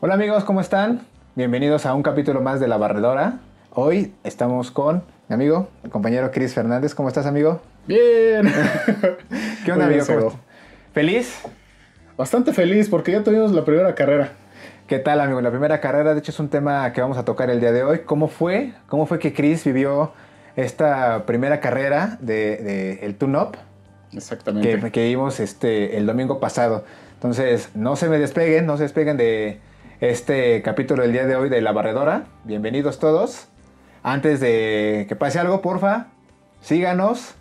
Hola amigos, ¿cómo están? Bienvenidos a un capítulo más de La Barredora. Hoy estamos con mi amigo, el compañero Chris Fernández. ¿Cómo estás, amigo? Bien. ¿Qué onda, amigo? bien, ¿Cómo Sego. estás? ¿Feliz? Bastante feliz porque ya tuvimos la primera carrera. ¿Qué tal, amigo? La primera carrera, de hecho, es un tema que vamos a tocar el día de hoy. ¿Cómo fue? ¿Cómo fue que Chris vivió esta primera carrera de, de el Tune-Up Exactamente. que, que vimos este, el domingo pasado? Entonces, no se me despeguen, no se despeguen de este capítulo del día de hoy de La Barredora. Bienvenidos todos. Antes de que pase algo, porfa, síganos.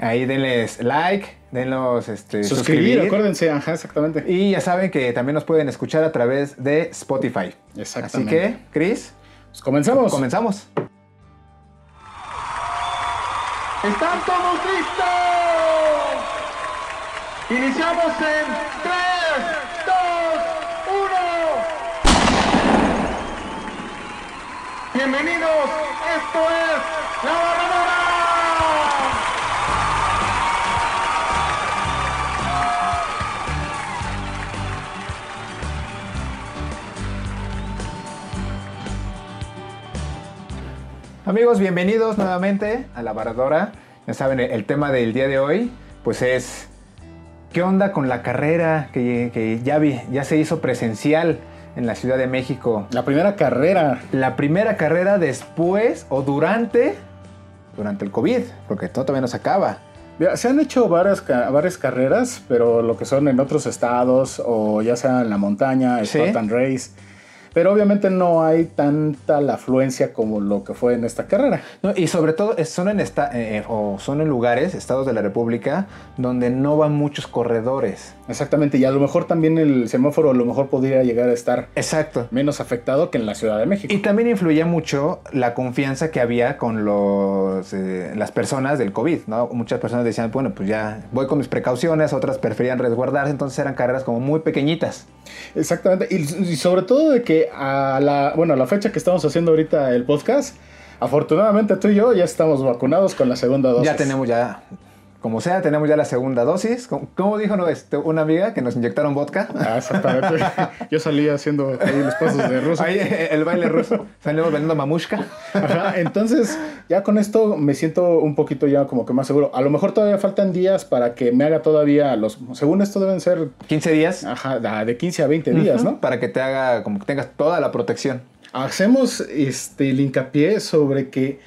Ahí denles like, denlos este, Suscribir, acuérdense, ajá, exactamente. Y ya saben que también nos pueden escuchar a través de Spotify. Así Exactamente. que, Chris, Pues comenzamos. comenzamos. ¿Están todos listos? Iniciamos en 3, 2, 1. Bienvenidos, esto es La Barradora. Amigos, bienvenidos nuevamente a La Barradora. Ya saben, el tema del día de hoy, pues es, ¿qué onda con la carrera que, que ya, se hizo presencial en la Ciudad de México? La primera carrera. La primera carrera después o durante, durante el COVID, porque todo todavía no se acaba. Se han hecho varias, varias carreras, pero lo que son en otros estados o ya sea en la montaña, Sí. Spartan Race. Pero obviamente no hay tanta la afluencia como lo que fue en esta carrera. No, y sobre todo son en, esta- eh, o son en lugares, estados de la República, donde no van muchos corredores. Exactamente, y a lo mejor también el semáforo a lo mejor podría llegar a estar Exacto. menos afectado que en la Ciudad de México. Y también influía mucho la confianza que había con los, eh, las personas del COVID, ¿no? Muchas personas decían, bueno, pues ya voy con mis precauciones, otras preferían resguardarse, entonces eran carreras como muy pequeñitas. Exactamente, y, y sobre todo de que a la, bueno, a la fecha que estamos haciendo ahorita el podcast, afortunadamente tú y yo ya estamos vacunados con la segunda dosis. Ya tenemos ya, como sea, tenemos ya la segunda dosis. Como dijo no, este, una amiga que nos inyectaron vodka? Ah, exactamente. yo salí haciendo ahí los pasos de ruso. Ahí el baile ruso. Salimos vendiendo mamushka. Ajá, entonces ya con esto me siento un poquito ya como que más seguro. A lo mejor todavía faltan días para que me haga todavía los, según esto deben ser, 15 días. ajá, de 15 a 20 días, ¿no? Para que te haga, como que tengas toda la protección. Hacemos este, el hincapié sobre que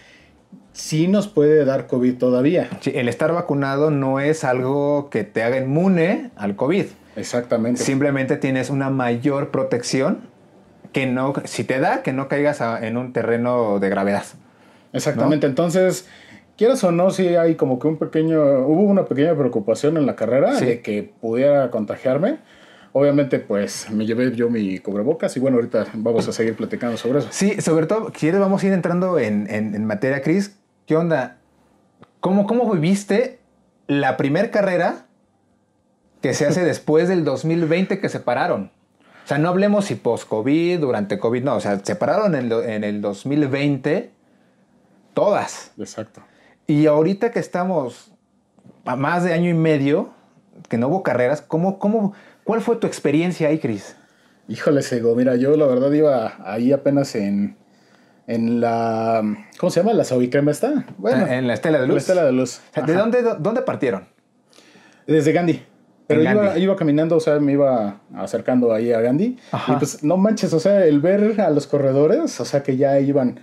sí nos puede dar COVID todavía. Sí, el estar vacunado no es algo que te haga inmune al COVID. Exactamente. Simplemente tienes una mayor protección que no, si te da, que no caigas a- en un terreno de gravedad. Exactamente. Entonces, quieras o no, sí hay como que un pequeño, hubo una pequeña preocupación en la carrera Sí. de que pudiera contagiarme. Obviamente, pues me llevé yo mi cubrebocas y bueno, ahorita vamos a seguir platicando sobre eso. Sí, sobre todo, si vamos a ir entrando en, en- en materia, Chris. ¿Qué onda? ¿Cómo, ¿Cómo viviste la primer carrera que se hace después del 2020 que se pararon? O sea, no hablemos si post-COVID, durante COVID, no. O sea, se pararon en, en el 2020 todas. Exacto. Y ahorita que estamos a más de año y medio, que no hubo carreras, ¿cómo, cómo, ¿cuál fue tu experiencia ahí, Cris? Híjole, Sego, mira, yo la verdad iba ahí apenas en, en la, ¿cómo se llama? ¿La Saubicrema está? Bueno, en la Estela de Luz. la Estela de Luz. O sea, ¿De dónde, dónde partieron? Desde Gandhi. Pero iba, Gandhi. iba caminando, o sea, me iba acercando ahí a Gandhi. Ajá. Y pues no manches, o sea, el ver a los corredores, o sea, que ya iban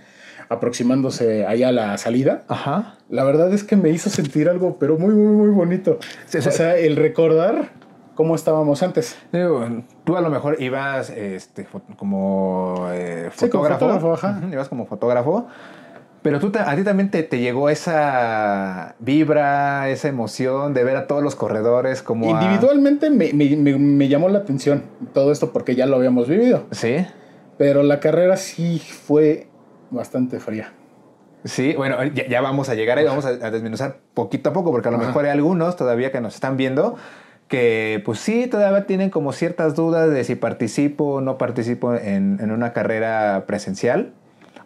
aproximándose allá a la salida. Ajá. La verdad es que me hizo sentir algo, pero muy, muy, muy bonito. Sí, o sí. sea, el recordar cómo estábamos antes. Digo, tú a lo mejor ibas este, como eh, Sí, como fotógrafo. Ibas como fotógrafo. Pero tú, a ti también te, te llegó esa vibra, esa emoción de ver a todos los corredores como... a- Individualmente me, me- me- me llamó la atención todo esto porque ya lo habíamos vivido. Sí. Pero la carrera sí fue bastante fría. Sí, bueno, ya, ya vamos a llegar ahí, vamos a, a desmenuzar poquito a poco, porque a lo Ajá. mejor hay algunos todavía que nos están viendo que pues sí, todavía tienen como ciertas dudas de si participo o no participo en, en una carrera presencial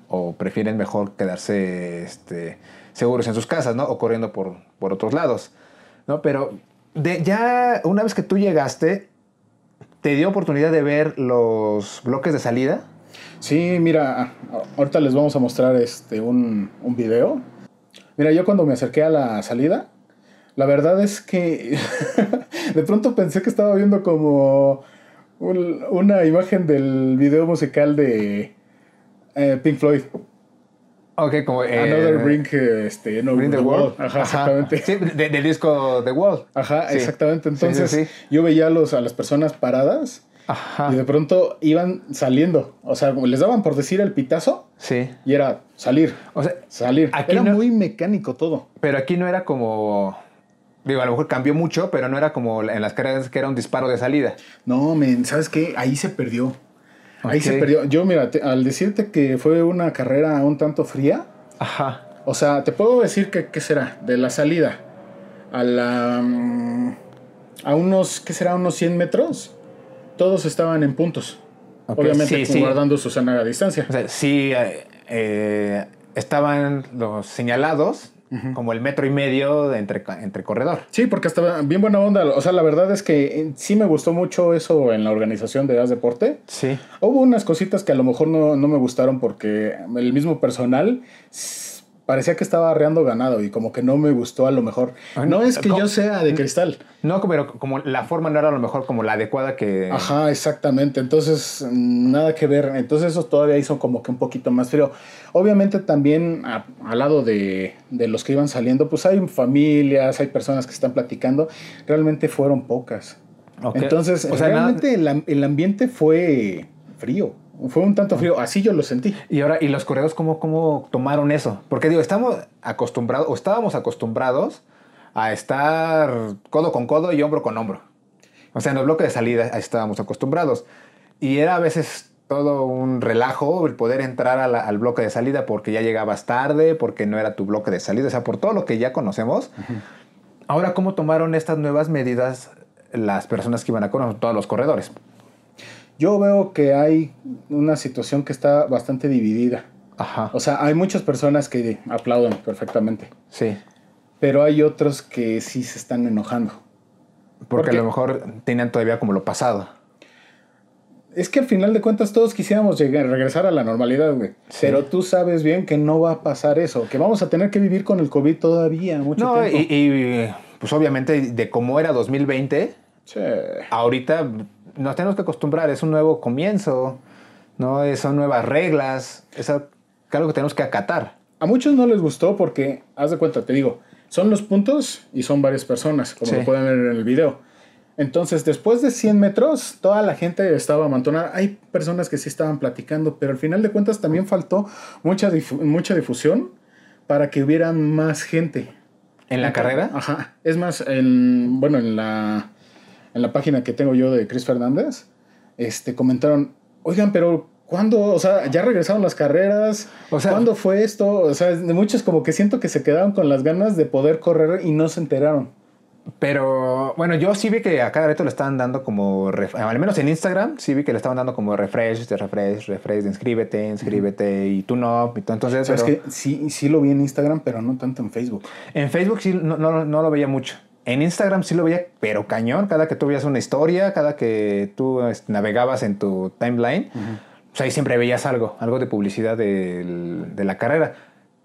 o prefieren mejor quedarse este, seguros en sus casas, ¿no? O corriendo por, por otros lados, ¿no? Pero de, ya una vez que tú llegaste, ¿te dio oportunidad de ver los bloques de salida? Sí, mira, ahorita les vamos a mostrar este un, un video. Mira, yo cuando me acerqué a la salida, la verdad es que de pronto pensé que estaba viendo como un- una imagen del video musical de eh, Pink Floyd. Ok, como... eh, Another Bring, eh, este, no, Bring the World. Ajá, exactamente. Sí, de- del disco The World. Ajá, Sí. exactamente. Entonces sí. yo veía a, los, a las personas paradas Ajá. y de pronto iban saliendo. O sea, les daban por decir el pitazo Sí. y era salir, O sea, salir. Aquí era no- muy mecánico todo. pero aquí no era como... Digo, a lo mejor cambió mucho, pero no era como en las carreras que era un disparo de salida. No, men, ¿sabes qué? Ahí se perdió. Ahí se perdió. Yo, mira, te- al decirte que fue una carrera un tanto fría, Ajá. o sea, te puedo decir que, ¿qué será? De la salida a la... mm, a unos, ¿qué será? Unos 100 metros, todos estaban en puntos. Obviamente sí, sí. guardando su sana distancia. O sea, sí eh, eh, estaban los señalados como el metro y medio de entre, entre corredor. Sí, porque estaba bien buena onda. O sea, la verdad es que eh, sí me gustó mucho eso en la organización de As Deporte. Sí. Hubo unas cositas que a lo mejor no, no me gustaron porque el mismo personal parecía que estaba arreando ganado y como que no me gustó a lo mejor. Ay, No es que ¿cómo? yo sea de cristal. No, pero como la forma no era a lo mejor como la adecuada que... Ajá, exactamente. Entonces, mm, nada que ver. Entonces, eso todavía hizo como que un poquito más frío. Obviamente, también a- al lado de, de los que iban saliendo, pues hay familias, hay personas que están platicando. Realmente fueron pocas. Entonces, O sea, nada- realmente el, el ambiente fue frío. Fue un tanto frío. Así yo lo sentí. Y ahora, ¿y los corredores cómo, cómo tomaron eso? Porque digo, estamos acostumbrados, o estábamos acostumbrados a estar codo con codo y hombro con hombro. O sea, en el bloque de salida estábamos acostumbrados. Y era a veces todo un relajo el poder entrar a la- al bloque de salida porque ya llegabas tarde, porque no era tu bloque de salida, o sea, por todo lo que ya conocemos. Ahora, ¿cómo tomaron estas nuevas medidas las personas que iban a correr, todos los corredores? Yo veo que hay una situación que está bastante dividida. Ajá. O sea, hay muchas personas que aplauden perfectamente. Sí. Pero hay otros que sí se están enojando. Porque Porque- a lo mejor tenían todavía como lo pasado. Es que al final de cuentas todos quisiéramos llegar, regresar a la normalidad, güey. Sí. Pero tú sabes bien que no va a pasar eso, que vamos a tener que vivir con el COVID todavía mucho No, tiempo. y, y, pues obviamente de cómo era 2020, Sí. ahorita nos tenemos que acostumbrar, es un nuevo comienzo, ¿no? Son nuevas reglas, es algo que tenemos que acatar. A muchos no les gustó porque, haz de cuenta, te digo, son los puntos y son varias personas, como Sí. lo pueden ver en el video. Entonces, después de 100 metros, toda la gente estaba amontonada. Hay personas que sí estaban platicando, pero al final de cuentas también faltó mucha, difu- mucha difusión para que hubiera más gente. ¿En la carrera? Ajá. Es más, en, bueno, en la, en la página que tengo yo de Chris Fernández, este, comentaron, oigan, pero ¿cuándo? O sea, ya regresaron las carreras. O sea- ¿Cuándo fue esto? O sea, de muchos como que siento que se quedaron con las ganas de poder correr y no se enteraron. Pero bueno, yo sí vi que a cada reto le estaban dando como, al menos en Instagram, sí vi que le estaban dando como refresh, de refresh, refresh, de inscríbete, inscríbete, y tú no, y entonces... Sabes pero- que sí, sí lo vi en Instagram, pero no tanto en Facebook. En Facebook sí no, no- no lo veía mucho. En Instagram sí lo veía, pero cañón. Cada que tú veías una historia, cada que tú este, navegabas en tu timeline, pues ahí siempre veías algo, algo de publicidad de la carrera.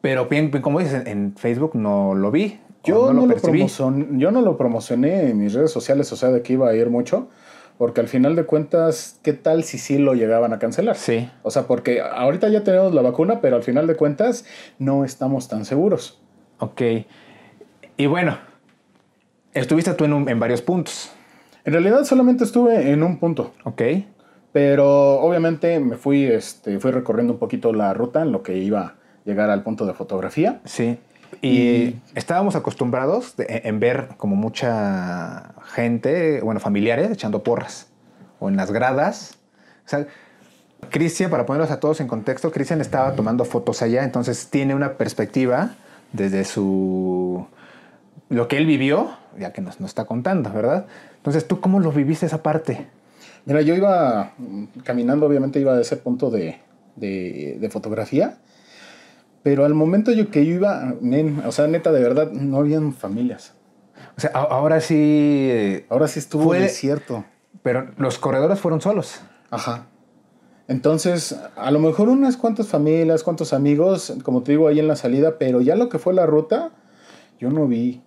Pero bien, bien, como dices, en, Facebook no lo vi. Yo no, lo percibí. promocion- yo no lo promocioné en mis redes sociales, o sea, de que iba a ir mucho, porque al final de cuentas, ¿qué tal si sí lo llegaban a cancelar? Sí. O sea, porque ahorita ya tenemos la vacuna, pero al final de cuentas no estamos tan seguros. Ok. Y bueno, estuviste tú en, un- en varios puntos. En realidad solamente estuve en un punto, Ok. pero obviamente me fui, este, fui recorriendo un poquito la ruta en lo que iba a llegar al punto de fotografía. Sí. Y, estábamos acostumbrados de- en ver como mucha gente, bueno, familiares echando porras o en las gradas. O sea, Cristian, para ponerlos a todos en contexto, Cristian estaba tomando fotos allá, entonces tiene una perspectiva desde su lo que él vivió, ya que nos, nos está contando, ¿verdad? Entonces, ¿tú cómo lo viviste esa parte? Mira, yo iba caminando, obviamente iba a ese punto de, de- de fotografía, pero al momento yo que yo iba, o sea, neta, de verdad, no habían familias. O sea, ahora sí, eh, Ahora sí estuvo Fue- desierto. Pero los corredores fueron solos. Ajá. Entonces, a lo mejor unas cuantas familias, cuantos amigos, como te digo, ahí en la salida, pero ya lo que fue la ruta, yo no vi.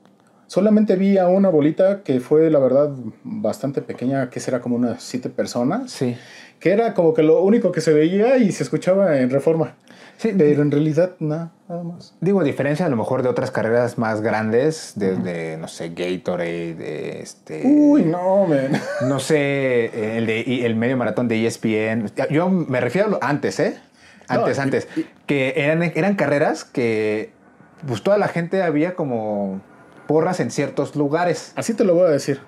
Solamente vi a una bolita que fue, la verdad, bastante pequeña, que será como unas siete personas. Sí. Que era como que lo único que se veía y se escuchaba en reforma. Sí, Pero en realidad, nada, nada más. Digo, a diferencia a lo mejor de otras carreras más grandes, de, de, no sé, Gatorade, de este... Uy, no, man. No sé, el, de, el medio maratón de ESPN. Yo me refiero a lo antes, ¿eh? Antes, No, y- antes. y- Que eran, eran carreras que pues toda la gente había como porras en ciertos lugares. Así te lo voy a decir.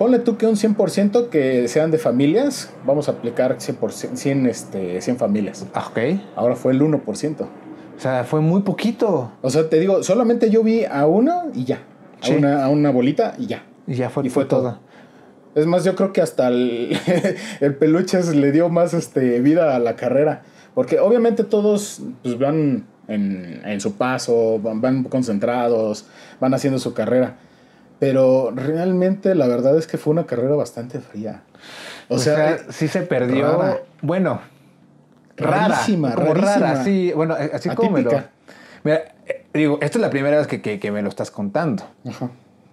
Ponle tú que un 100% que sean de familias, vamos a aplicar 100%, 100, este, 100 familias. Ah, Ok. Ahora fue el 1%. O sea, fue muy poquito. O sea, te digo, solamente yo vi a una y ya. A, Sí. una, a una bolita y ya. Y ya fue, Y fue fue todo. todo. Es más, yo creo que hasta el, el peluches le dio más este, vida a la carrera. Porque obviamente todos pues, van en, en su paso, van, van concentrados, van haciendo su carrera. Pero realmente la verdad es que fue una carrera bastante fría. O, O sea, sea, sí se perdió. rara. Bueno, rara. Rarísima, como rarísima. rara, sí. Bueno, eh, así como me lo. Mira, eh, digo, esta es la primera vez que, que- que me lo estás contando, ajá.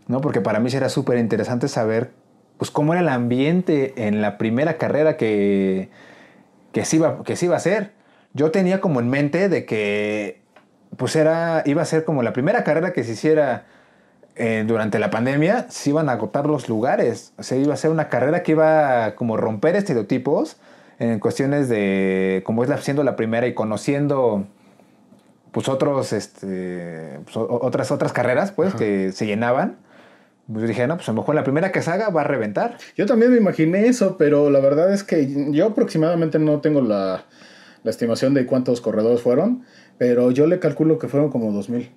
¿no? Porque para mí sí era súper interesante saber, pues, cómo era el ambiente en la primera carrera que, que, se iba, que se iba a hacer. Yo tenía como en mente de que, pues, era, iba a ser como la primera carrera que se hiciera eh, durante la pandemia, se iban a agotar los lugares. O sea, iba a ser una carrera que iba a como romper estereotipos en cuestiones de, como es la, siendo la primera y conociendo pues otros, este, pues, otras, otras carreras, pues, Ajá. que se llenaban. Pues dije, no, pues a lo mejor la primera que se haga va a reventar. Yo también me imaginé eso, pero la verdad es que yo aproximadamente no tengo la, la estimación de cuántos corredores fueron, pero yo le calculo que fueron como 2000.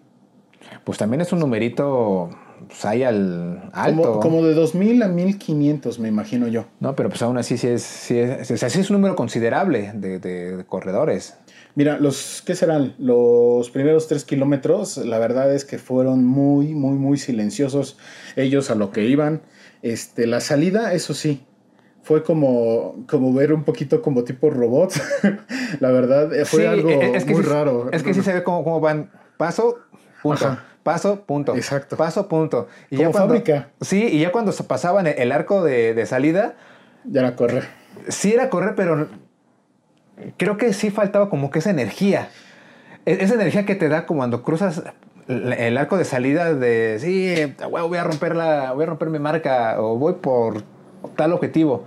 Pues también es un numerito, pues ahí al alto. Como, como de 2000 a 1500, me imagino yo. No, pero pues aún así sí es, sí es, o sea, sí es un número considerable de, de- de corredores. Mira, los, ¿qué serán? Los primeros tres kilómetros, la verdad es que fueron muy, muy, muy silenciosos ellos a lo que iban. Este, la salida, eso sí, fue como, como ver un poquito como tipo robot. la verdad, eh, fue Sí, algo eh, es que muy sí- raro. Es que sí se ve cómo, cómo van paso, punto. Ajá. Paso, punto. Exacto. Paso, punto. Y Como cuando- fábrica. Sí, y ya cuando pasaban el, el arco de, de salida, Ya la corre. sí era correr, pero creo que sí faltaba como que esa energía. E- Esa energía que te da como cuando cruzas el arco de salida de sí, voy a romper la, voy a romper mi marca o voy por tal objetivo.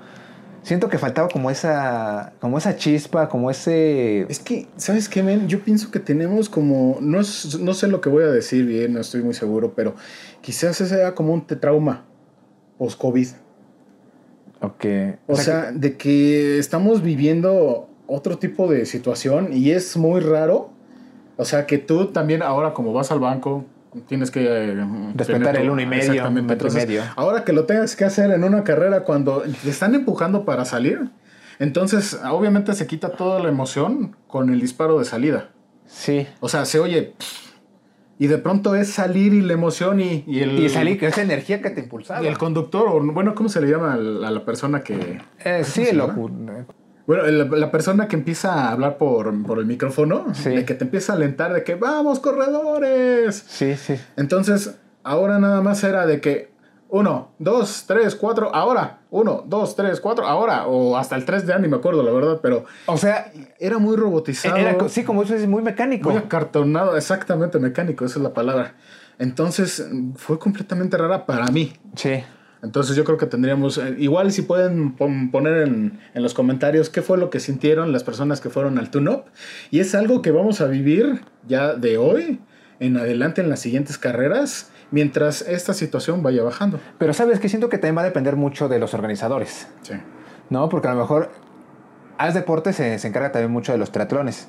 Siento que faltaba como esa, como esa chispa, como ese. Es que, ¿sabes qué, men? Yo pienso que tenemos como, no, es- no sé lo que voy a decir bien, no estoy muy seguro, pero quizás ese sea como un trauma post-COVID. Ok. O sea, de que estamos viviendo otro tipo de situación y es muy raro. O sea, que tú también ahora como vas al banco, tienes que... eh, Respetar el uno y medio, Exactamente. Entonces, medio. Ahora que lo tengas que hacer en una carrera cuando te están empujando para salir, entonces obviamente se quita toda la emoción con el disparo de salida. sí. O sea, se oye... Y de pronto es salir y la emoción y, y el... Y salí con esa energía que te impulsaba. y el conductor, o bueno, ¿cómo se le llama a la persona que... Eh, sí, el llama? Bueno, la, la persona que empieza a hablar por, por el micrófono, Sí. de que te empieza a alentar de que vamos, corredores. Sí, sí. Entonces, ahora nada más era de que uno, dos, tres, cuatro, ahora, uno, dos, tres, cuatro, ahora, o hasta el tres ya ni me acuerdo, la verdad, pero O sea, era muy robotizado, era, sí, como eso es muy mecánico. muy acartonado, exactamente mecánico, esa es la palabra. Entonces, fue completamente rara para mí. Sí. Entonces yo creo que tendríamos, eh, igual si pueden pon- poner en, en los comentarios qué fue lo que sintieron las personas que fueron al tune-up. Y es algo que vamos a vivir ya de hoy en adelante en las siguientes carreras, mientras esta situación vaya bajando. Pero sabes que siento que también va a depender mucho de los organizadores, Sí. ¿no? Porque a lo mejor Haz Deportes se, se encarga también mucho de los triatlones.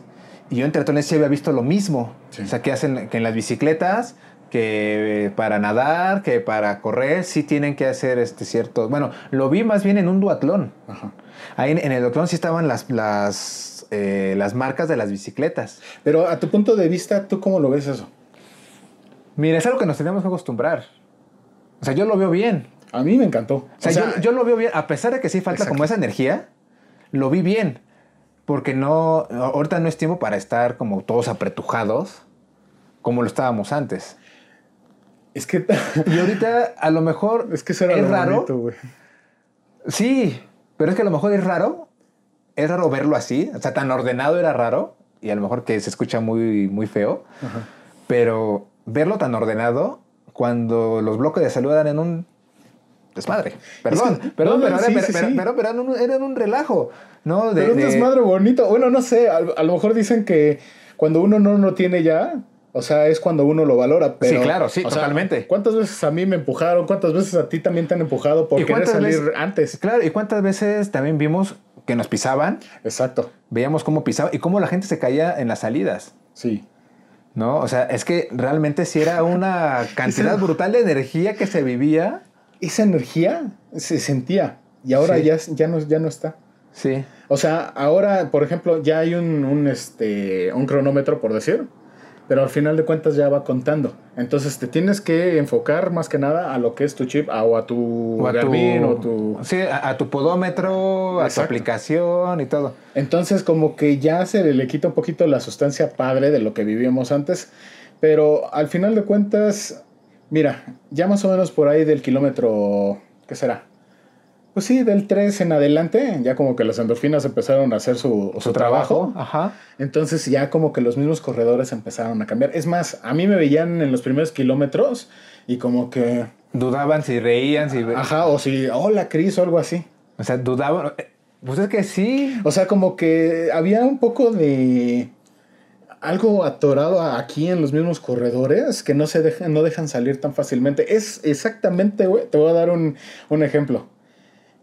Y yo en triatlones sí había visto lo mismo. Sí. O sea, que hacen que en las bicicletas, que para nadar, que para correr, sí tienen que hacer este cierto... Bueno, lo vi más bien en un duatlón. Ajá. Ahí en, en el duatlón sí estaban las, las, eh, las marcas de las bicicletas. Pero a tu punto de vista, ¿tú cómo lo ves eso? Mira, es algo que nos tenemos que acostumbrar. O sea, yo lo veo bien. A mí me encantó. O sea, yo, yo lo veo bien, a pesar de que sí falta como esa energía, lo vi bien. Porque no, ahorita no es tiempo para estar como todos apretujados como lo estábamos antes. Es que. Y ahorita a lo mejor. Es que eso era es lo raro. bonito, güey. Sí, pero es que a lo mejor es raro. Es raro verlo así. O sea, tan ordenado era raro. Y a lo mejor que se escucha muy, muy feo. Ajá. Pero verlo tan ordenado cuando los bloques de salud eran en un desmadre. Perdón, que- perdón, no, pero, no, era, sí, pero, sí, pero- sí. pero- pero eran, un, eran un relajo. ¿no? De- Pero un de- desmadre bonito. Bueno, no sé. A, a lo mejor dicen que cuando uno no lo tiene ya. O sea, es cuando uno lo valora. Pero, Sí, claro, sí, sea, totalmente. ¿Cuántas veces a mí me empujaron? ¿Cuántas veces a ti también te han empujado por ¿Y querer salir veces- antes? Claro, y cuántas veces también vimos que nos pisaban, Exacto. veíamos cómo pisaban y cómo la gente se caía en las salidas. Sí. ¿No? O sea, es que realmente sí era una cantidad brutal de energía que se vivía. Esa energía se sentía. Y ahora Sí. ya, ya, no, ya no está. Sí. O sea, ahora, por ejemplo, ya hay un, un, este, un cronómetro, por decir, pero al final de cuentas ya va contando. Entonces te tienes que enfocar más que nada a lo que es tu chip a- o a tu O a tu, o tu... Sí, a, a tu podómetro, a tu aplicación y todo. Entonces como que ya se le quita un poquito la sustancia padre de lo que vivíamos antes, pero al final de cuentas, mira, ya más o menos por ahí del kilómetro, ¿qué será? Pues sí, del 3 en adelante, ya como que las endorfinas empezaron a hacer su, su trabajo. Ajá. Entonces ya como que los mismos corredores empezaron a cambiar. Es más, a mí me veían en los primeros kilómetros y como que, Dudaban si reían, si... ajá, o si, hola Cris o algo así. O sea, dudaban... Pues es que sí. O sea, como que había un poco de algo atorado aquí en los mismos corredores que no se dejan, no dejan salir tan fácilmente. Es exactamente, güey, te voy a dar un, un ejemplo.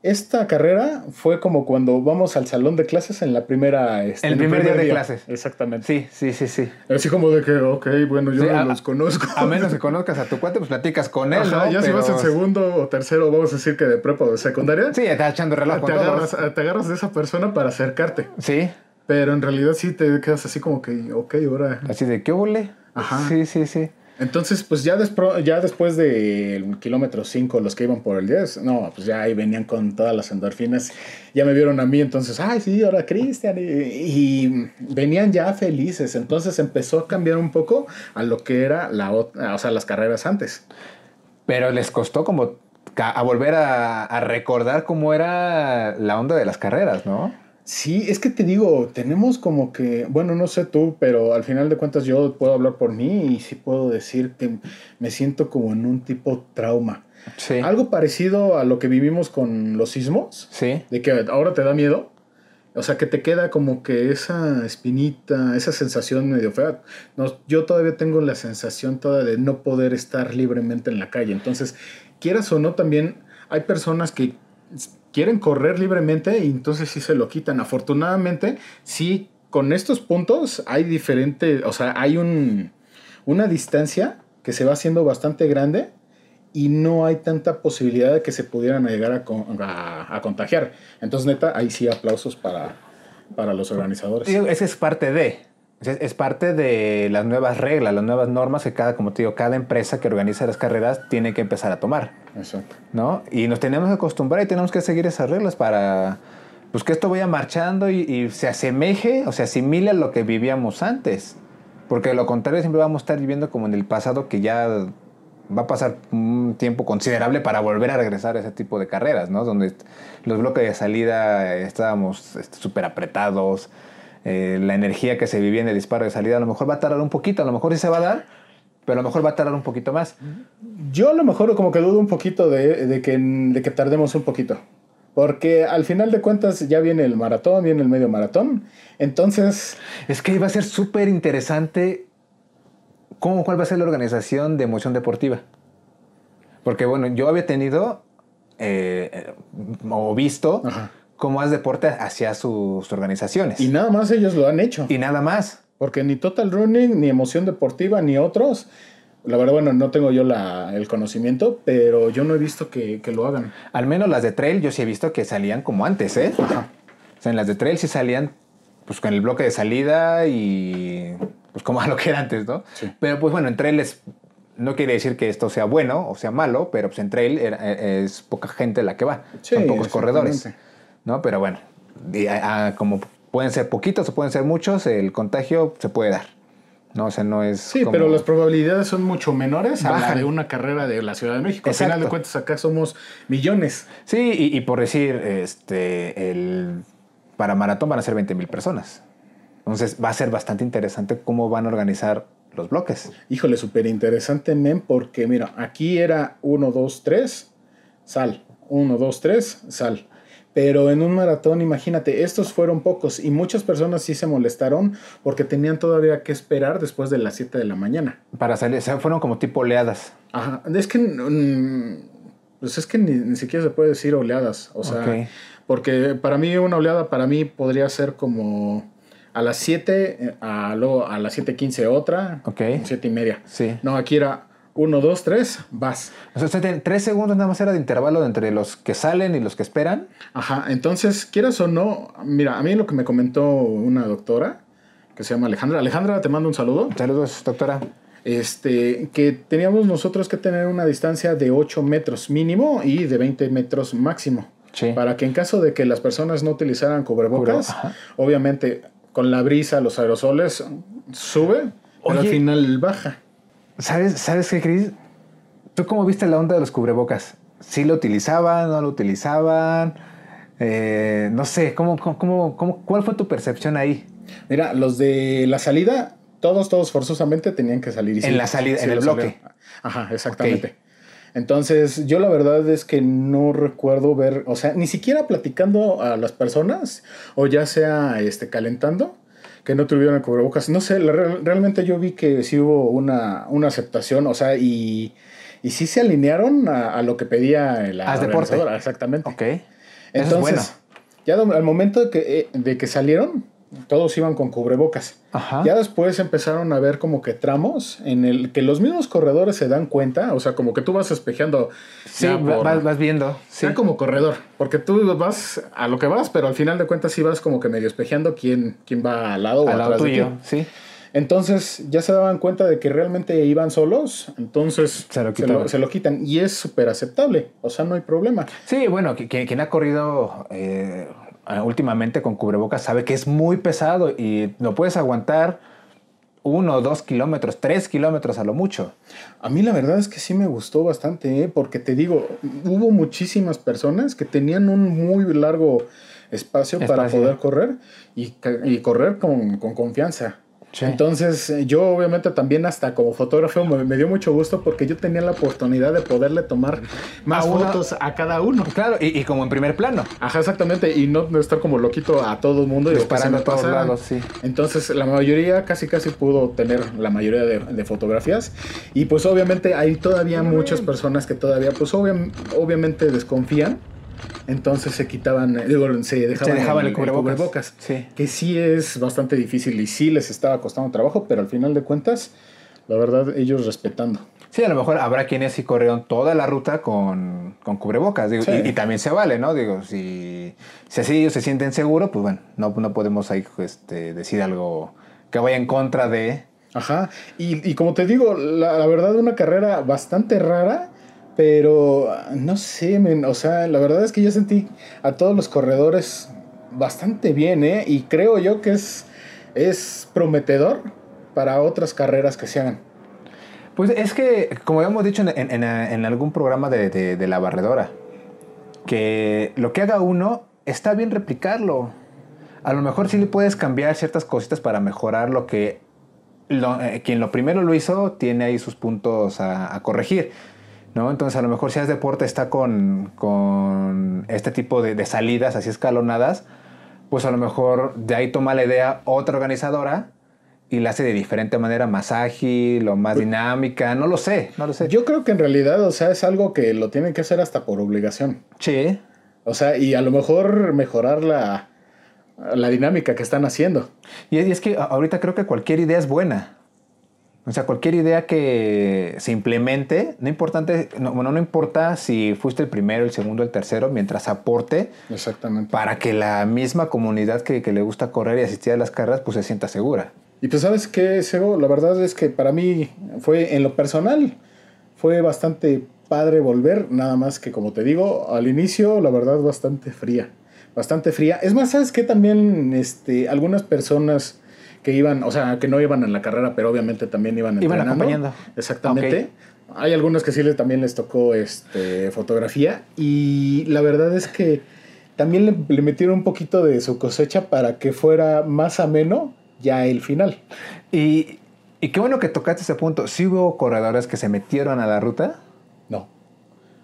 Esta carrera fue como cuando vamos al salón de clases en la primera... este, El primer día de clases. Exactamente. Sí, sí, sí, sí. Así como de que, ok, bueno, yo Sí, no a- los conozco. A menos que conozcas a tu cuate, pues platicas con él, Ajá, ¿no? ya si vas en segundo o tercero, vamos a decir que de prepa o de secundaria, Sí, ya estás echando reloj te, con agarras, todos. te agarras de esa persona para acercarte. Sí, Pero en realidad sí te quedas así como que, ok, ahora. así de, ¿qué huele? Ajá. Sí, sí, sí. Entonces, pues ya, despro- ya después del kilómetro 5, los que iban por el 10, no, pues ya ahí venían con todas las endorfinas. Ya me vieron a mí, entonces, ay, sí, ahora Cristian. Y, y venían ya felices. Entonces empezó a cambiar un poco a lo que era la, o sea, las carreras antes. Pero les costó como a volver a recordar cómo era la onda de las carreras, ¿no? Sí, es que te digo, tenemos como que, bueno, no sé tú, pero al final de cuentas yo puedo hablar por mí y sí puedo decir que me siento como en un tipo trauma. Sí. Algo parecido a lo que vivimos con los sismos, Sí. de que ahora te da miedo. O sea, que te queda como que esa espinita, esa sensación medio fea. No, yo todavía tengo la sensación toda de no poder estar libremente en la calle. Entonces, quieras o no, también hay personas que quieren correr libremente y entonces sí se lo quitan. Afortunadamente, sí, con estos puntos hay diferente, o sea, hay un, una distancia que se va haciendo bastante grande y no hay tanta posibilidad de que se pudieran llegar a, con- a- a contagiar. Entonces, neta, ahí sí aplausos para, para los organizadores. Ese es parte de. Es parte de las nuevas reglas, las nuevas normas que cada, como te digo, cada empresa que organiza las carreras tiene que empezar a tomar, Exacto. ¿no? Y nos tenemos que acostumbrar y tenemos que seguir esas reglas para pues que esto vaya marchando y, y se asemeje o se asimile a lo que vivíamos antes. Porque de lo contrario siempre vamos a estar viviendo como en el pasado que ya va a pasar un tiempo considerable para volver a regresar a ese tipo de carreras, ¿no? Donde los bloques de salida estábamos este, súper apretados, eh, la energía que se vivía en el disparo de salida a lo mejor va a tardar un poquito, a lo mejor sí se va a dar, pero a lo mejor va a tardar un poquito más. Yo a lo mejor como que dudo un poquito de, de que, de que tardemos un poquito. Porque al final de cuentas ya viene el maratón, viene el medio maratón. Entonces, Es que va a ser súper interesante cómo, cuál va a ser la organización de emoción deportiva. Porque bueno, yo había tenido eh, eh, o visto Ajá. Cómo es deporte hacia sus organizaciones. y nada más ellos lo han hecho. Y nada más. Porque ni Total Running, ni Emoción Deportiva, ni otros. La verdad, bueno, no tengo yo la, el conocimiento, pero yo no he visto que, que lo hagan. Al menos las de trail yo sí he visto que salían como antes, ¿eh? Ajá. O sea, en las de trail sí salían pues con el bloque de salida y pues como a lo que era antes, ¿no? Sí. Pero pues bueno, en trail es no quiere decir que esto sea bueno o sea malo, pero pues en trail era- eh, es poca gente la que va. Sí, Son pocos corredores. ¿No? Pero bueno, como pueden ser poquitos o pueden ser muchos, el contagio se puede dar. ¿no? O sea, no es. Sí, como- pero las probabilidades son mucho menores a la de una carrera de la Ciudad de México. Al Exacto. final de cuentas, acá somos millones. Sí, y, y por decir, este, el, para maratón van a ser 20 mil personas. Entonces va a ser bastante interesante cómo van a organizar los bloques. Híjole, súper interesante, men, porque mira, aquí era 1, 2, 3, sal. 1, 2, 3, sal. Pero en un maratón, imagínate, estos fueron pocos y muchas personas sí se molestaron porque tenían todavía que esperar después de las 7 de la mañana. Para salir, o sea, fueron como tipo oleadas. Ajá, es que, mm, pues es que ni, ni siquiera se puede decir oleadas, o sea, Ok. porque para mí una oleada para mí podría ser como a las 7, eh, a, luego a las 7.15 otra, Ok. 7 y media. Sí. No, aquí era 1, 2, 3, vas. O sea, usted tiene tres segundos nada más era de intervalo entre los que salen y los que esperan. Ajá, entonces, quieras o no, mira, a mí lo que me comentó una doctora que se llama Alejandra. Alejandra, te mando un saludo. Saludos, doctora. Este, que teníamos nosotros que tener una distancia de 8 metros mínimo y de 20 metros máximo. Sí. Para que en caso de que las personas no utilizaran cubrebocas, obviamente con la brisa, los aerosoles sube, pero al Oye. final baja. ¿Sabes, ¿Sabes qué, Cris? ¿Tú cómo viste la onda de los cubrebocas? ¿Sí lo utilizaban? ¿No lo utilizaban? Eh, no sé, ¿cómo, cómo, cómo- cómo- ¿cuál fue tu percepción ahí? Mira, los de la salida, todos, todos forzosamente tenían que salir. y En la salida, en el lo bloque. salieron. Ajá, exactamente. Entonces, yo la verdad es que no recuerdo ver, o sea, ni siquiera platicando a las personas, o ya sea este, calentando, que no tuvieran cubrebocas. No sé, la realmente yo vi que sí hubo una, una aceptación, o sea, y, y sí se alinearon a, a lo que pedía la Haz deporte. Exactamente. Ok. Eso Entonces, es bueno. ya al momento de que, eh, de que salieron, todos iban con cubrebocas. Ajá. Ya después empezaron a ver como que tramos en el que los mismos corredores se dan cuenta, o sea, como que tú vas espejeando. Sí, por- vas, vas viendo. Sí. ya como corredor, porque tú vas a lo que vas, pero al final de cuentas sí vas como que medio espejeando quién, quién va al lado o Al lado atrás de tuyo, ti. sí. Entonces ya se daban cuenta de que realmente iban solos, entonces Se lo se quitaron. lo, se lo quitan y es súper aceptable, o sea, no hay problema. Sí, bueno, qui- qui- quien ha corrido eh, últimamente con cubrebocas sabe que es muy pesado y lo puedes aguantar uno, dos kilómetros, tres kilómetros a lo mucho. A mí la verdad es que sí me gustó bastante, ¿eh? porque te digo, hubo muchísimas personas que tenían un muy largo espacio, para poder correr y, correr con, con confianza. Sí. Entonces eh, yo obviamente también hasta como fotógrafo me, me dio mucho gusto porque yo tenía la oportunidad de poderle tomar más A una- fotos a cada uno. Claro, y, y como en primer plano. Ajá, exactamente, y no estar como loquito a todo el mundo y me a todos lados, sí. Entonces la mayoría casi casi pudo tener la mayoría de, de fotografías y pues obviamente hay todavía muchas personas que todavía pues obvia- obviamente desconfían. Entonces se quitaban, eh, digo, se dejaban, dejaban el cubrebocas. Sí. Que sí es bastante difícil y sí les estaba costando trabajo, pero al final de cuentas, la verdad, ellos respetando. Sí, a lo mejor habrá quienes sí corrieron toda la ruta con, con cubrebocas. digo, Sí. y, y también se vale, ¿no? Digo, si, si así ellos se sienten seguros, pues bueno, no, no podemos ahí este, decir algo que vaya en contra de... Ajá, y, y como te digo, la, la verdad una carrera bastante rara, pero no sé, o sea, la verdad es que yo sentí a todos los corredores bastante bien, ¿eh? Y creo yo que es, es prometedor para otras carreras que se hagan. Pues es que, como habíamos dicho en, en- algún programa de, de- la barredora, que lo que haga uno está bien replicarlo. A lo mejor sí le puedes cambiar ciertas cositas para mejorar lo que eh, quien lo primero lo hizo tiene ahí sus puntos a corregir. ¿No? Entonces a lo mejor si haces deporte está con, con este tipo de, de salidas así escalonadas, pues a lo mejor de ahí toma la idea otra organizadora y la hace de diferente manera, más ágil o más dinámica, no lo sé, no lo sé. Yo creo que en realidad, o sea, es algo que lo tienen que hacer hasta por obligación. Sí, O sea, y a lo mejor mejorar la, la dinámica que están haciendo. y es, que ahorita creo que cualquier idea es buena. O sea, cualquier idea que se implemente, no, importante, no, bueno, no importa si fuiste el primero, el segundo, el tercero, mientras aporte Exactamente. para que la misma comunidad que, que le gusta correr y asistir a las carreras, pues se sienta segura. Y pues sabes qué, Sego, la verdad es que para mí fue en lo personal, fue bastante padre volver, nada más que como te digo, al inicio la verdad bastante fría, bastante fría. Es más, ¿sabes qué? También este, algunas personas que iban, o sea, que no iban en la carrera, pero obviamente también iban Iban entrenando. acompañando. Exactamente. Hay algunos que sí les, también les tocó este, fotografía y la verdad es que también le, le metieron un poquito de su cosecha para que fuera más ameno ya el final. Y, y qué bueno que tocaste ese punto. ¿Sí hubo corredores que se metieron a la ruta?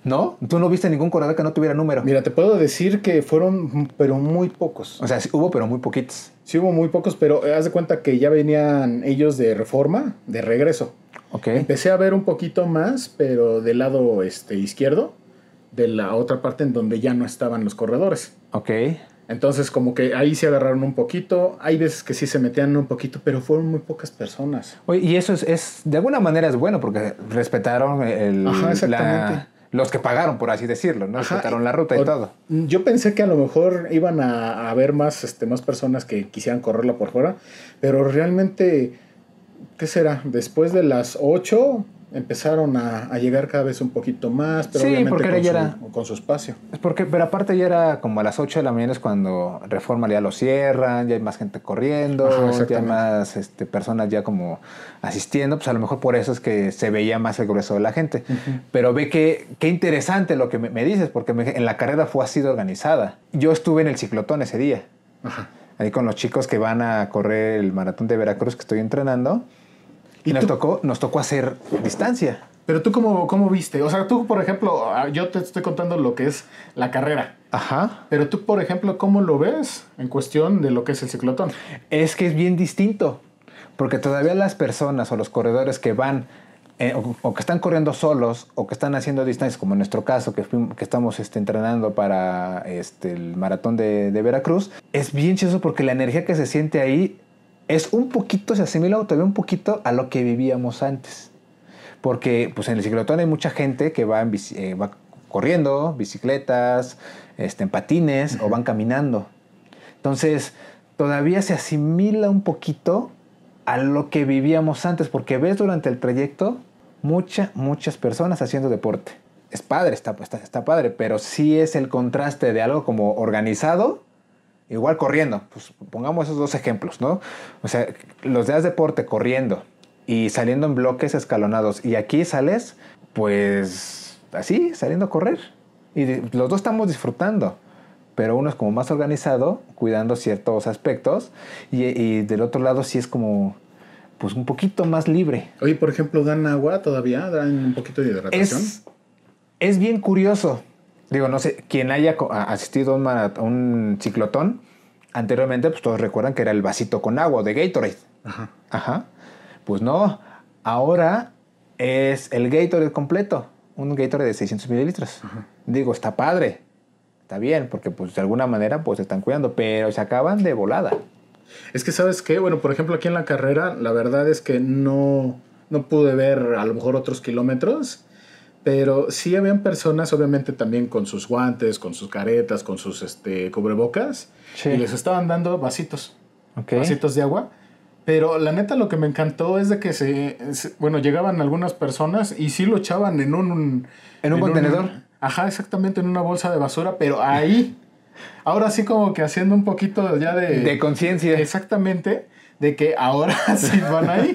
No. ¿Tú no viste ningún corredor que no tuviera número? Mira, te puedo decir que fueron, pero muy pocos. O sea, sí hubo, pero muy poquitos. Sí hubo muy pocos, pero haz de cuenta que ya venían ellos de reforma, de regreso. Ok. Empecé a ver un poquito más, pero del lado este, izquierdo, de la otra parte en donde ya no estaban los corredores. Ok. Entonces, como que ahí se agarraron un poquito. Hay veces que sí se metían un poquito, pero fueron muy pocas personas. Oye, y eso es, es- de alguna manera es bueno porque respetaron el, Ajá, exactamente. la- los que pagaron, por así decirlo, ¿no? Ajá, la ruta y o- todo. Yo pensé que a lo mejor iban a, a haber más, este, más personas que quisieran correrla por fuera, pero realmente, ¿qué será? Después de las 8 empezaron a, a llegar cada vez un poquito más, pero Sí, obviamente con, su, era- con su espacio. Es porque, pero aparte ya era como a las 8 de la mañana es cuando Reforma ya lo cierran, ya hay más gente corriendo, Ajá, ya hay más este, personas ya como asistiendo, pues a lo mejor por eso es que se veía más el grueso de la gente. Pero ve que qué interesante lo que me, me dices, porque me- en la carrera fue así de organizada. Yo estuve en el ciclotón ese día, Ajá. ahí con los chicos que van a correr el maratón de Veracruz que estoy entrenando, y, ¿Y nos, tú? tocó, nos tocó hacer distancia. Pero tú, cómo, ¿cómo viste? O sea, tú, por ejemplo, ah, yo te estoy contando lo que es la carrera. Ajá. Pero tú, por ejemplo, ¿cómo lo ves en cuestión de lo que es el ciclotón? Es que es bien distinto, porque todavía las personas o los corredores que van eh, o, o que están corriendo solos o que están haciendo distancias, como en nuestro caso, que, que estamos este, entrenando para este, el maratón de, de Veracruz, es bien chistoso porque la energía que se siente ahí es un poquito, se asimila todavía un poquito a lo que vivíamos antes. Porque pues en el ciclotón hay mucha gente que va, en bici- eh, va corriendo, bicicletas, este, en patines o van caminando. Entonces, todavía se asimila un poquito a lo que vivíamos antes, porque ves durante el trayecto muchas, muchas personas haciendo deporte. Es padre, está, está, está padre, pero sí es el contraste de algo como organizado, igual corriendo. Pues pongamos esos dos ejemplos, ¿no? O sea, los días de deporte corriendo y saliendo en bloques escalonados, y aquí sales, pues así, saliendo a correr. Y los dos estamos disfrutando pero uno es como más organizado, cuidando ciertos aspectos, y, y del otro lado sí es como, pues un poquito más libre. Oye, por ejemplo, ¿dan agua todavía? ¿Dan un poquito de hidratación? Es, es bien curioso. Digo, no sé, quien haya asistido a un, marat- a un ciclotón, anteriormente, pues todos recuerdan que era el vasito con agua de Gatorade. Ajá. Ajá. Pues no, ahora es el Gatorade completo, un Gatorade de 600 mililitros. Digo, está padre, está bien, porque pues de alguna manera pues se están cuidando, pero se acaban de volada. Es que, ¿sabes qué? Bueno, por ejemplo, aquí en la carrera, la verdad es que no, no pude ver a lo mejor otros kilómetros, pero sí habían personas, obviamente también con sus guantes, con sus caretas, con sus este, cubrebocas, Sí. y les estaban dando vasitos, Ok. vasitos de agua. Pero la neta lo que me encantó es de que se, se- bueno, llegaban algunas personas y sí lo echaban en un... ¿En un contenedor? ajá, exactamente, en una bolsa de basura, pero ahí, ahora sí como que haciendo un poquito ya de... De conciencia. Exactamente, de que ahora sí van ahí.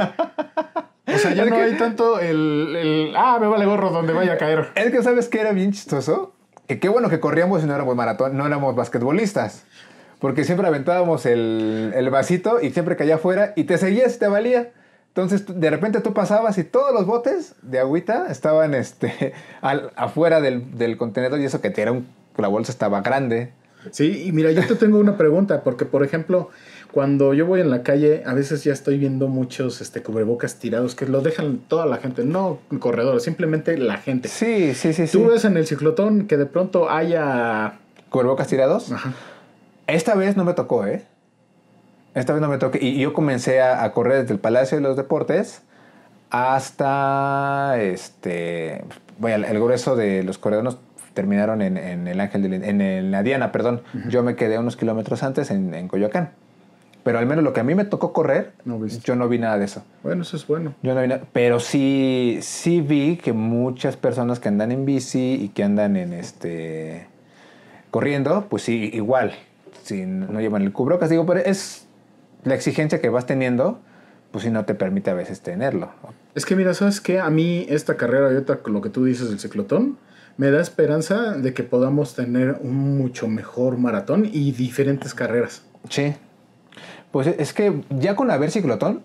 O sea, ya Es no que- hay tanto el, el, ah, me vale gorro donde vaya a caer. Es que sabes que era bien chistoso. Que qué bueno que corríamos y no éramos maratón, no éramos basquetbolistas. Porque siempre aventábamos el, el vasito y siempre caía afuera y te seguías y te valía. Entonces de repente tú pasabas y todos los botes de agüita estaban este, al- afuera del, del contenedor y eso que te era un, la bolsa estaba grande. Sí, y mira, yo te tengo una pregunta, porque por ejemplo, cuando yo voy en la calle, a veces ya estoy viendo muchos este, cubrebocas tirados que lo dejan toda la gente, no corredores, simplemente la gente. Sí, sí, sí, sí. Tú ves en el ciclotón que de pronto haya... ¿Cubrebocas tirados? Ajá. Esta vez no me tocó, ¿eh? Esta vez no me tocó. Y yo comencé a, a correr desde el Palacio de los Deportes hasta este. Bueno, el, grueso de los corredores terminaron en, en el Ángel de la- en, la Diana, perdón. Yo me quedé unos kilómetros antes en, en Coyoacán. Pero al menos lo que a mí me tocó correr, No yo no vi nada de eso. Bueno, eso es bueno. Yo no vi nada, pero sí, sí vi que muchas personas que andan en bici y que andan en este corriendo, pues sí, igual, si no llevan el cubrebocas, digo, pero es la exigencia que vas teniendo, pues si no te permite a veces tenerlo. Es que mira, ¿sabes qué? A mí esta carrera, ahorita lo que tú dices del ciclotón, me da esperanza de que podamos tener un mucho mejor maratón y diferentes carreras. Sí. Pues es que ya con haber ciclotón,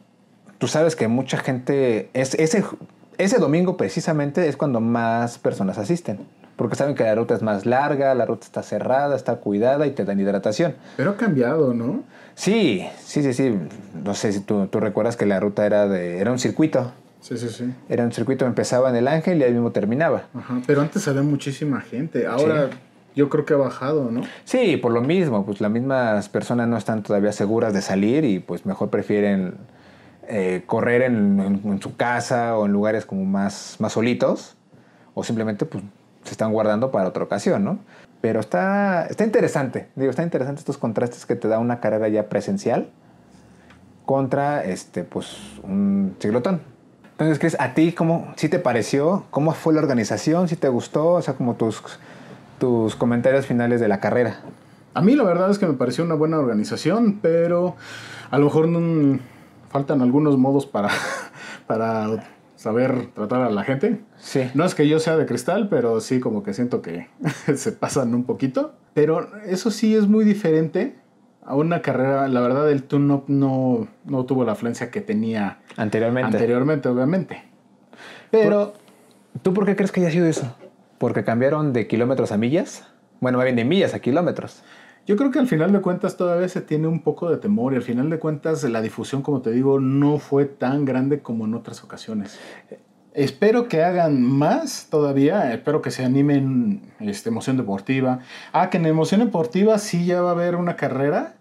tú sabes que mucha gente, es, ese, ese domingo precisamente es cuando más personas asisten. Porque saben que la ruta es más larga, la ruta está cerrada, está cuidada y te dan hidratación. Pero ha cambiado, ¿no? Sí, sí, sí, sí. No sé si tú, tú recuerdas que la ruta era de. era un circuito. Sí, sí, sí. Era un circuito, empezaba en el Ángel y ahí mismo terminaba. Ajá. Pero antes había muchísima gente. Ahora yo creo que ha bajado, ¿no? Sí, por lo mismo, pues las mismas personas no están todavía seguras de salir y pues mejor prefieren eh, correr en, su casa o en lugares como más, más solitos o simplemente pues se están guardando para otra ocasión, ¿no? Pero está, está interesante, digo, está interesante estos contrastes que te da una carrera ya presencial contra este, pues, un ciclotón. Entonces, Chris, ¿a ti cómo, sí te pareció? ¿Cómo fue la organización? ¿Sí te gustó? O sea, como tus, tus comentarios finales de la carrera. A mí la verdad es que me pareció una buena organización, pero a lo mejor no- faltan algunos modos para, para saber tratar a la gente. Sí. No es que yo sea de cristal, pero sí como que siento que se pasan un poquito. Pero eso sí es muy diferente a una carrera. La verdad, el tune-up no, no tuvo la afluencia que tenía Anteriormente. anteriormente, obviamente. Pero ¿Tú por qué crees que haya sido eso? ¿Porque cambiaron de kilómetros a millas? Bueno, más bien de millas a kilómetros. yo creo que al final de cuentas todavía se tiene un poco de temor y al final de cuentas la difusión, como te digo, no fue tan grande como en otras ocasiones. Espero que hagan más todavía, espero que se animen este, Emoción Deportiva. Ah, que en Emoción Deportiva sí ya va a haber una carrera,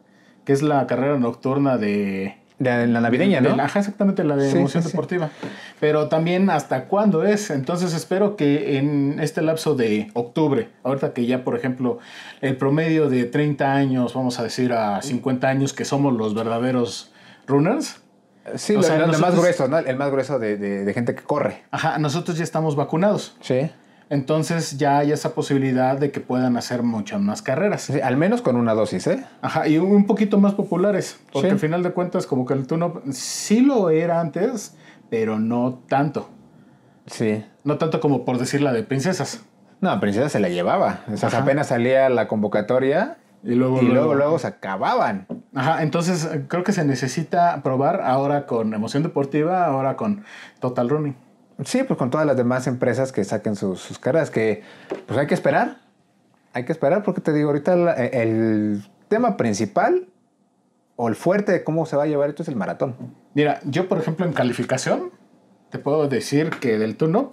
que es la carrera nocturna de... De la navideña, ¿no? de la- ajá, exactamente, la de Sí, Emoción sí, sí. Deportiva. Pero también hasta cuándo es. Entonces espero que en este lapso de octubre, ahorita que ya, por ejemplo, el promedio de 30 años, vamos a decir a 50 años, que somos los verdaderos runners, Sí, O sea, el, el más grueso, ¿no? El más grueso de, de- de gente que corre. ajá, nosotros ya estamos vacunados. Sí. Entonces ya hay esa posibilidad de que puedan hacer muchas más carreras. Sí, Al menos con una dosis, ¿eh? Ajá, y un poquito más populares. Porque Sí. al final de cuentas, como que el turno sí lo era antes, pero no tanto. Sí. No tanto como por decir la de princesas. No, Princesa se la llevaba. O sea, apenas salía la convocatoria Y luego, y luego, luego se acababan. Ajá, entonces creo que se necesita probar ahora con emoción deportiva, ahora con Total Running. Sí, pues con todas las demás empresas que saquen sus, sus carreras, que pues hay que esperar. Hay que esperar porque te digo, ahorita la- el tema principal o el fuerte de cómo se va a llevar esto es el maratón. Mira, yo por ejemplo en calificación te puedo decir que del tune-up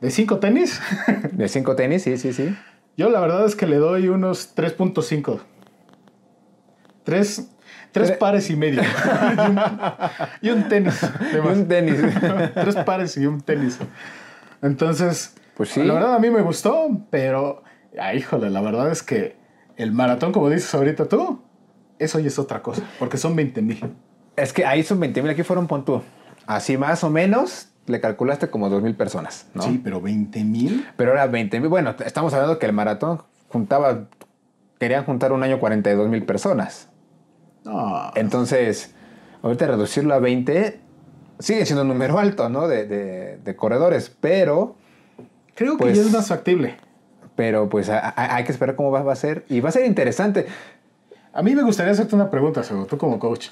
de 5 tenis, De cinco tenis, sí, sí, sí. yo la verdad es que le doy unos 3.5. Tres, tres Tre- pares y medio. y, un, tenis. Y un tenis. tres pares y un tenis. Entonces, Pues sí. la verdad a mí me gustó, pero, ah, híjole, la verdad es que el maratón, como dices ahorita tú, eso ya es otra cosa, porque son 20 mil. Es que ahí son 20 mil, aquí fueron pon tú. Así más o menos le calculaste como 2 mil personas, ¿no? Sí, pero 20 mil. Pero era 20 mil. Bueno, estamos hablando que el maratón juntaba, querían juntar un año 42 mil personas. Entonces, ahorita reducirlo a 20 sigue siendo un número alto, ¿no? De, de- de corredores, pero, creo que pues- ya es más factible. pero pues a- a- hay que esperar cómo va, va a ser. Y va a ser interesante. A mí me gustaría hacerte una pregunta, Sego, tú como coach.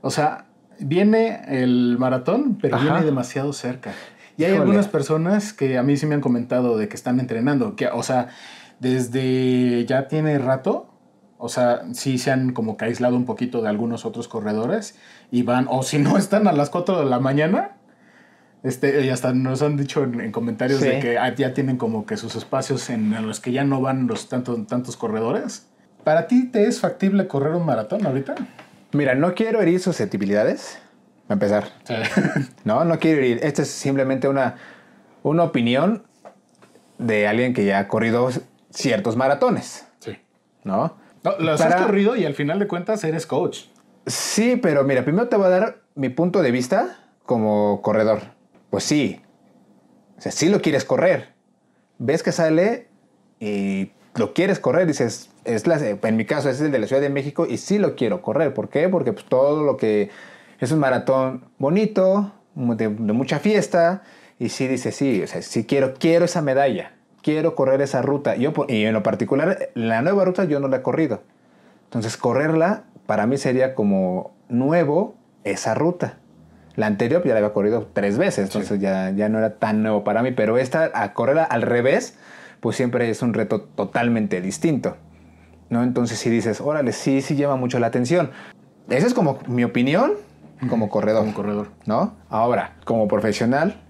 O sea, viene el maratón, pero Ajá. viene demasiado cerca. Y hay Híjole. algunas personas que a mí sí me han comentado de que están entrenando, que, o sea, desde ya tiene rato, o sea, sí se han como que aislado un poquito de algunos otros corredores y van, o si no están a las 4 de la mañana, este, y hasta nos han dicho en, en comentarios Sí. de que ah, ya tienen como que sus espacios en, en los que ya no van los tantos, tantos corredores. ¿Para ti te es factible correr un maratón ahorita? Mira, no quiero herir susceptibilidades, a empezar. No, no quiero ir. Esta es simplemente una, una opinión de alguien que ya ha corrido ciertos maratones, Sí. ¿no? No, lo has Para- corrido y al final de cuentas eres coach. Sí, pero mira, primero te voy a dar mi punto de vista como corredor. Pues sí. O sea, sí lo quieres correr. Ves que sale y lo quieres correr. Dices, es la, en mi caso es el de la Ciudad de México y sí lo quiero correr. ¿Por qué? Porque pues, todo lo que es un maratón bonito, de, de mucha fiesta. Y sí dices, sí, o sea, sí quiero, quiero esa medalla. Quiero correr esa ruta. Yo, y en lo particular, la nueva ruta yo no la he corrido. Entonces, correrla para mí sería como nuevo esa ruta. La anterior ya la había corrido tres veces, entonces ya, ya no era tan nuevo para mí, pero esta, a correrla al revés, pues siempre es un reto totalmente distinto. ¿no? Entonces, si dices, órale, sí, sí llama mucho la atención. Esa es como mi opinión como corredor. Como corredor. ¿no? Ahora, como profesional,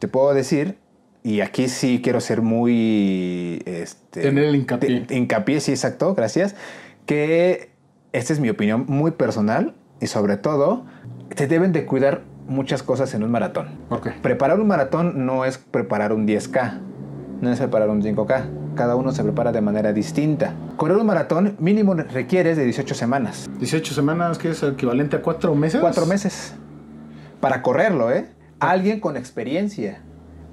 te puedo decir, y aquí sí quiero ser muy... Este, Tener el hincapié. te- hincapié, sí, exacto, gracias, que esta es mi opinión muy personal y sobre todo, se deben de cuidar muchas cosas en un maratón. ¿Por qué? Preparar un maratón no es preparar un 10K, no es preparar un 5K. Cada uno se prepara de manera distinta. Correr un maratón mínimo requiere de 18 semanas. 18 semanas, que es equivalente a 4 meses. Cuatro meses. Para correrlo, ¿eh? Alguien con experiencia.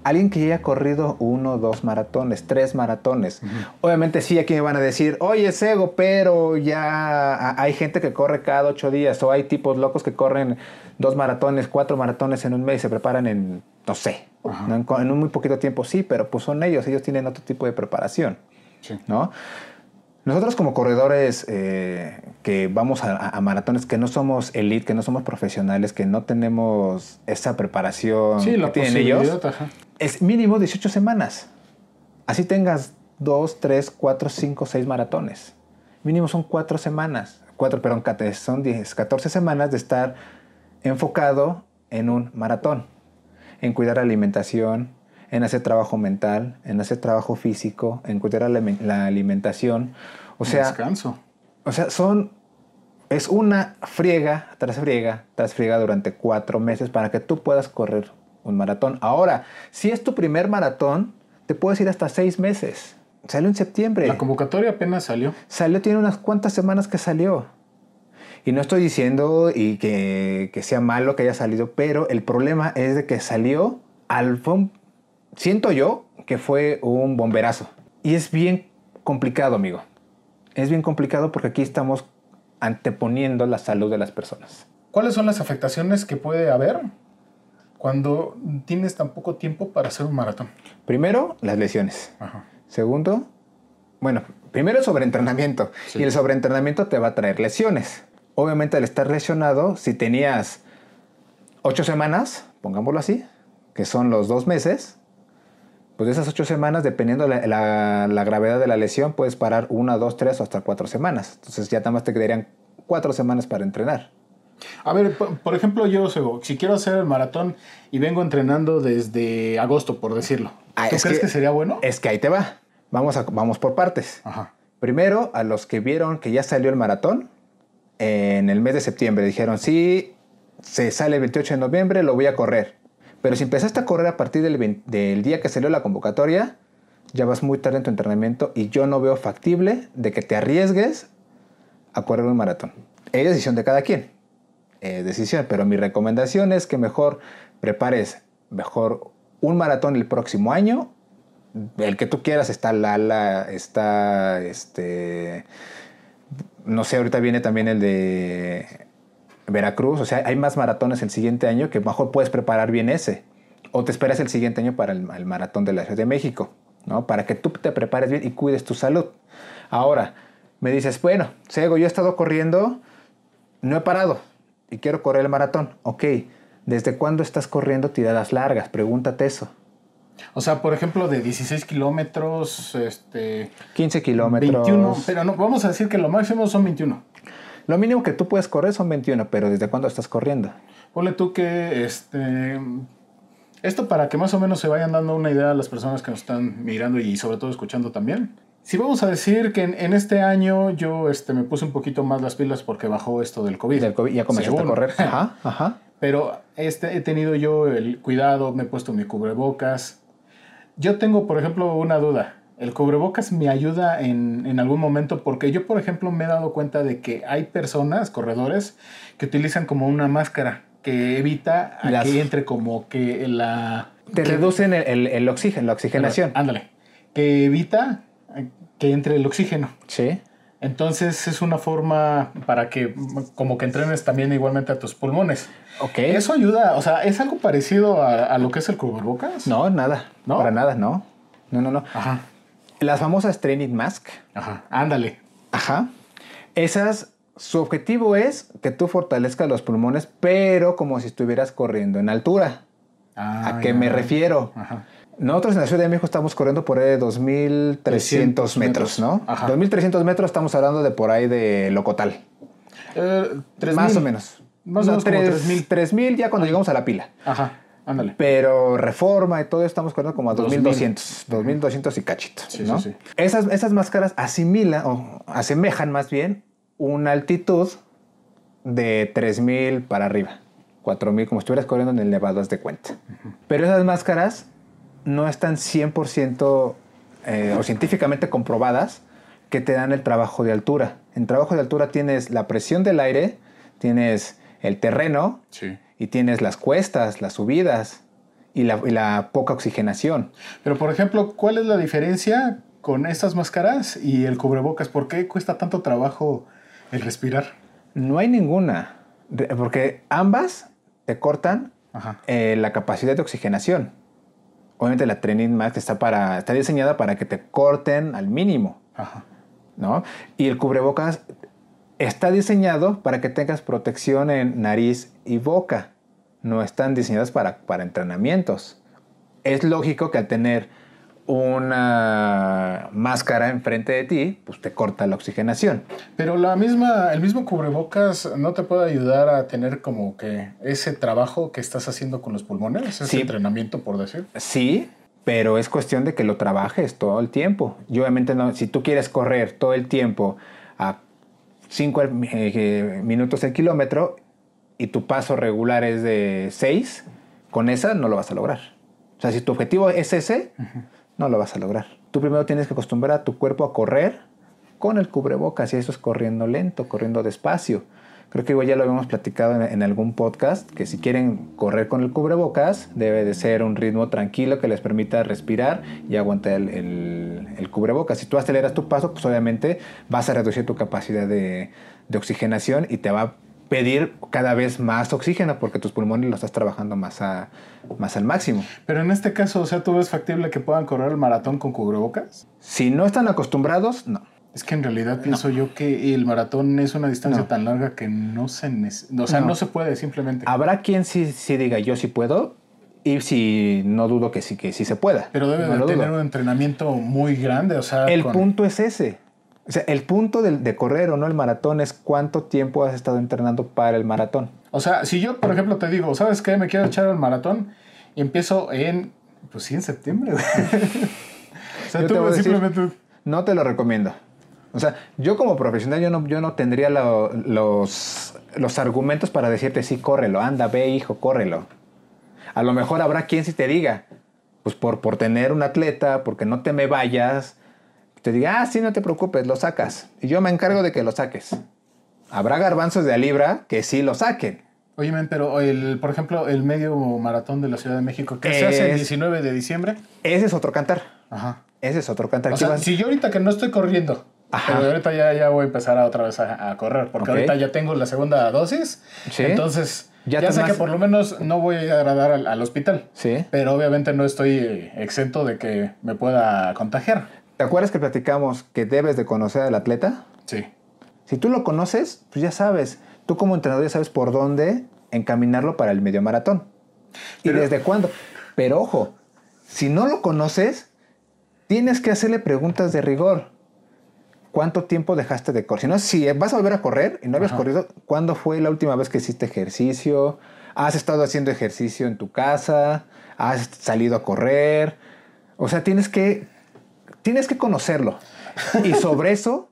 Alguien que ya haya corrido uno, dos maratones, tres maratones. Obviamente sí, aquí me van a decir, oye, Sego, pero ya hay gente que corre cada ocho días. O hay tipos locos que corren dos maratones, cuatro maratones en un mes y se preparan en, no sé, en, un muy poquito tiempo. Sí, pero pues son ellos. Ellos tienen otro tipo de preparación. Sí. ¿no? Nosotros como corredores eh, que vamos a, a- maratones, que no somos elite, que no somos profesionales, que no tenemos esa preparación Sí, que la tienen posibilidad, ellos, ajá. es mínimo 18 semanas. Así tengas 2, 3, 4, 5, 6 maratones. Mínimo son 4 semanas. 4, perdón, son 10, 14 semanas de estar enfocado en un maratón. En cuidar la alimentación, en hacer trabajo mental, en hacer trabajo físico, en cuidar la, alime- la alimentación. O sea, Descanso. o sea, son. Es una friega tras friega tras friega durante cuatro meses para que tú puedas correr un maratón. Ahora, si es tu primer maratón, te puedes ir hasta seis meses. Salió en septiembre. La convocatoria apenas salió. Salió, tiene unas cuantas semanas que salió. Y no estoy diciendo y que, que sea malo que haya salido, pero el problema es de que salió al... fue un- siento yo que fue un bomberazo. Y es bien complicado, amigo. Es bien complicado porque aquí estamos anteponiendo la salud de las personas. ¿Cuáles son las afectaciones que puede haber cuando tienes tan poco tiempo para hacer un maratón? Primero, las lesiones. Ajá. Segundo, bueno, primero el sobreentrenamiento. Sí. Y el sobreentrenamiento te va a traer lesiones. Obviamente al estar lesionado, si tenías ocho semanas, pongámoslo así, que son los dos meses, pues de esas ocho semanas, dependiendo la, la- la gravedad de la lesión, puedes parar una, dos, tres o hasta cuatro semanas. Entonces ya nada más te quedarían cuatro semanas para entrenar. A ver, por, ejemplo, yo si quiero hacer el maratón y vengo entrenando desde agosto, por decirlo, Ah, ¿tú es crees que, que- sería bueno? Es que ahí te va. Vamos, a- vamos por partes. Ajá. Primero, a los que vieron que ya salió el maratón, en el mes de septiembre dijeron, sí, se sale el 28 de noviembre, lo voy a correr. Pero si empezaste a correr a partir del, 20 del día que salió la convocatoria, ya vas muy tarde en tu entrenamiento y yo no veo factible de que te arriesgues a correr un maratón. Es decisión de cada quien. Decisión, pero mi recomendación es que mejor prepares mejor un maratón el próximo año el que tú quieras está Lala, está este no sé, ahorita viene también el de Veracruz, o sea, hay más maratones el siguiente año que mejor puedes preparar bien ese. O te esperas el siguiente año para el, el maratón de la Ciudad de México, ¿no? Para que tú te prepares bien y cuides tu salud. Ahora, me dices, bueno, Sego, yo he estado corriendo, no he parado y quiero correr el maratón. Ok, ¿desde cuándo estás corriendo tiradas largas? Pregúntate eso. O sea, por ejemplo, de 16 kilómetros, este, 15 kilómetros. 21, pero no, vamos a decir que lo máximo son 21. Lo mínimo que tú puedes correr son 21, pero ¿desde cuándo estás corriendo? Ponle tú que, este, esto para que más o menos se vayan dando una idea a las personas que nos están mirando y sobre todo escuchando también. Si vamos a decir que en, en este año yo este, me puse un poquito más las pilas porque bajó esto del COVID. Del COVID ya comenzaste Según. a correr. Ajá, ajá. Pero este, he tenido yo el cuidado, me he puesto mi cubrebocas. Yo tengo, por ejemplo, una duda. El cubrebocas me ayuda en, en algún momento porque yo, por ejemplo, me he dado cuenta de que hay personas, corredores, que utilizan como una máscara que evita a Las- que entre como que la... Te que- reducen el, el, el oxígeno, la oxigenación. Ándale. Que evita que entre el oxígeno. Sí. Entonces es una forma para que como que entrenes también igualmente a tus pulmones. Ok. Eso ayuda, o sea, es algo parecido a, a lo que es el cubrebocas. No, nada. ¿No? Para nada, no. No, no, no. Ajá, Las famosas training mask. ajá, ándale. Ajá. Esas, su objetivo es que tú fortalezcas los pulmones, pero como si estuvieras corriendo en altura. Ah, ¿A qué ya. me refiero? Ajá. Nosotros en la Ciudad de México estamos corriendo por ahí de 2.300 300 metros, ¿no? Ajá. 2.300 metros estamos hablando de por ahí de Locotal. Eh, ¿tres Más o menos. Más o menos como tres- 3.000. 3.000 ya cuando llegamos a la pila. Ajá, ándale. Pero reforma y todo estamos corriendo como a 2000. 2.200, 2.200 y cachito. Sí, ¿no? sí, sí. Esas, esas máscaras asimilan o asemejan más bien una altitud de 3.000 para arriba. 4.000, como si estuvieras corriendo en el Nevado, haz de cuenta. Pero esas máscaras no están 100% eh, o científicamente comprobadas que te dan el trabajo de altura. En trabajo de altura tienes la presión del aire, tienes el terreno, Sí. Y tienes las cuestas, las subidas y la, y la poca oxigenación. Pero, por ejemplo, ¿cuál es la diferencia con estas máscaras y el cubrebocas? ¿Por qué cuesta tanto trabajo el respirar? No hay ninguna, porque ambas te cortan eh, la capacidad de oxigenación. Obviamente la Training Max está, para, está diseñada para que te corten al mínimo, Ajá. ¿no? Y el cubrebocas está diseñado para que tengas protección en nariz y boca. No están diseñadas para, para entrenamientos. Es lógico que al tener una máscara enfrente de ti, pues te corta la oxigenación. Pero la misma, el mismo cubrebocas no te puede ayudar a tener como que ese trabajo que estás haciendo con los pulmones, ese Sí. entrenamiento, por decir. Sí, pero es cuestión de que lo trabajes todo el tiempo. Y obviamente no, si tú quieres correr todo el tiempo a 5 minutos el kilómetro y tu paso regular es de 6, con esa no lo vas a lograr. O sea, si tu objetivo es ese, no lo vas a lograr. Tú primero tienes que acostumbrar a tu cuerpo a correr con el cubrebocas y eso es corriendo lento, corriendo despacio. Creo que igual ya lo habíamos platicado en, en algún podcast, que si quieren correr con el cubrebocas, debe de ser un ritmo tranquilo que les permita respirar y aguantar el, el- el cubrebocas. Si tú aceleras tu paso, pues obviamente vas a reducir tu capacidad de, de oxigenación y te va a pedir cada vez más oxígeno porque tus pulmones lo estás trabajando más, a, más al máximo. Pero en este caso, o sea, ¿tú ves factible que puedan correr el maratón con cubrebocas? Si no están acostumbrados, no. Es que en realidad pienso yo que el maratón es una distancia No. tan larga que no se o sea, no. No. se puede simplemente. Habrá quien sí, sí diga yo sí puedo y si no dudo que sí, que sí se pueda. Pero debe de tener dudo. un entrenamiento muy grande, o sea, El con- punto es ese. O sea, el punto de, de correr o no el maratón es cuánto tiempo has estado entrenando para el maratón. O sea, si yo, por ejemplo, te digo, ¿sabes qué? Me quiero echar el maratón y empiezo en, pues sí, en septiembre, o sea, Yo tú decir- simplemente... No te lo recomiendo. O sea, yo como profesional yo no, yo no tendría lo- los, los argumentos para decirte sí, córrelo, anda, ve hijo, córrelo. A lo mejor habrá quien sí te diga, pues por, por tener un atleta, porque no te me vayas, te diga, ah, sí, no te preocupes, lo sacas. Y yo me encargo de que lo saques. Habrá garbanzos de a libra que sí lo saquen. Oye, men, pero el, por ejemplo, el medio maratón de la Ciudad de México, que se hace el Es- 19 de diciembre. Ese es otro cantar. Ajá. Ese es otro cantar. O sea, si yo ahorita que no estoy corriendo, Ajá. pero ahorita ya, ya voy a empezar a otra vez a, a correr, porque ahorita ya tengo la segunda dosis, Sí. entonces Ya sé que por lo menos no voy a ir a dar al, al hospital, Sí. pero obviamente no estoy exento de que me pueda contagiar. ¿Te acuerdas que platicamos que debes de conocer al atleta? Sí. Si tú lo conoces, pues ya sabes. Tú como entrenador ya sabes por dónde encaminarlo para el medio maratón. ¿Y desde cuándo? Pero ojo, si no lo conoces, tienes que hacerle preguntas de rigor. ¿Cuánto tiempo dejaste de correr? Si no, si vas a volver a correr y no habías Ajá. corrido, ¿cuándo fue la última vez que hiciste ejercicio? ¿Has estado haciendo ejercicio en tu casa? ¿Has salido a correr? O sea, tienes que, tienes que conocerlo. Y sobre eso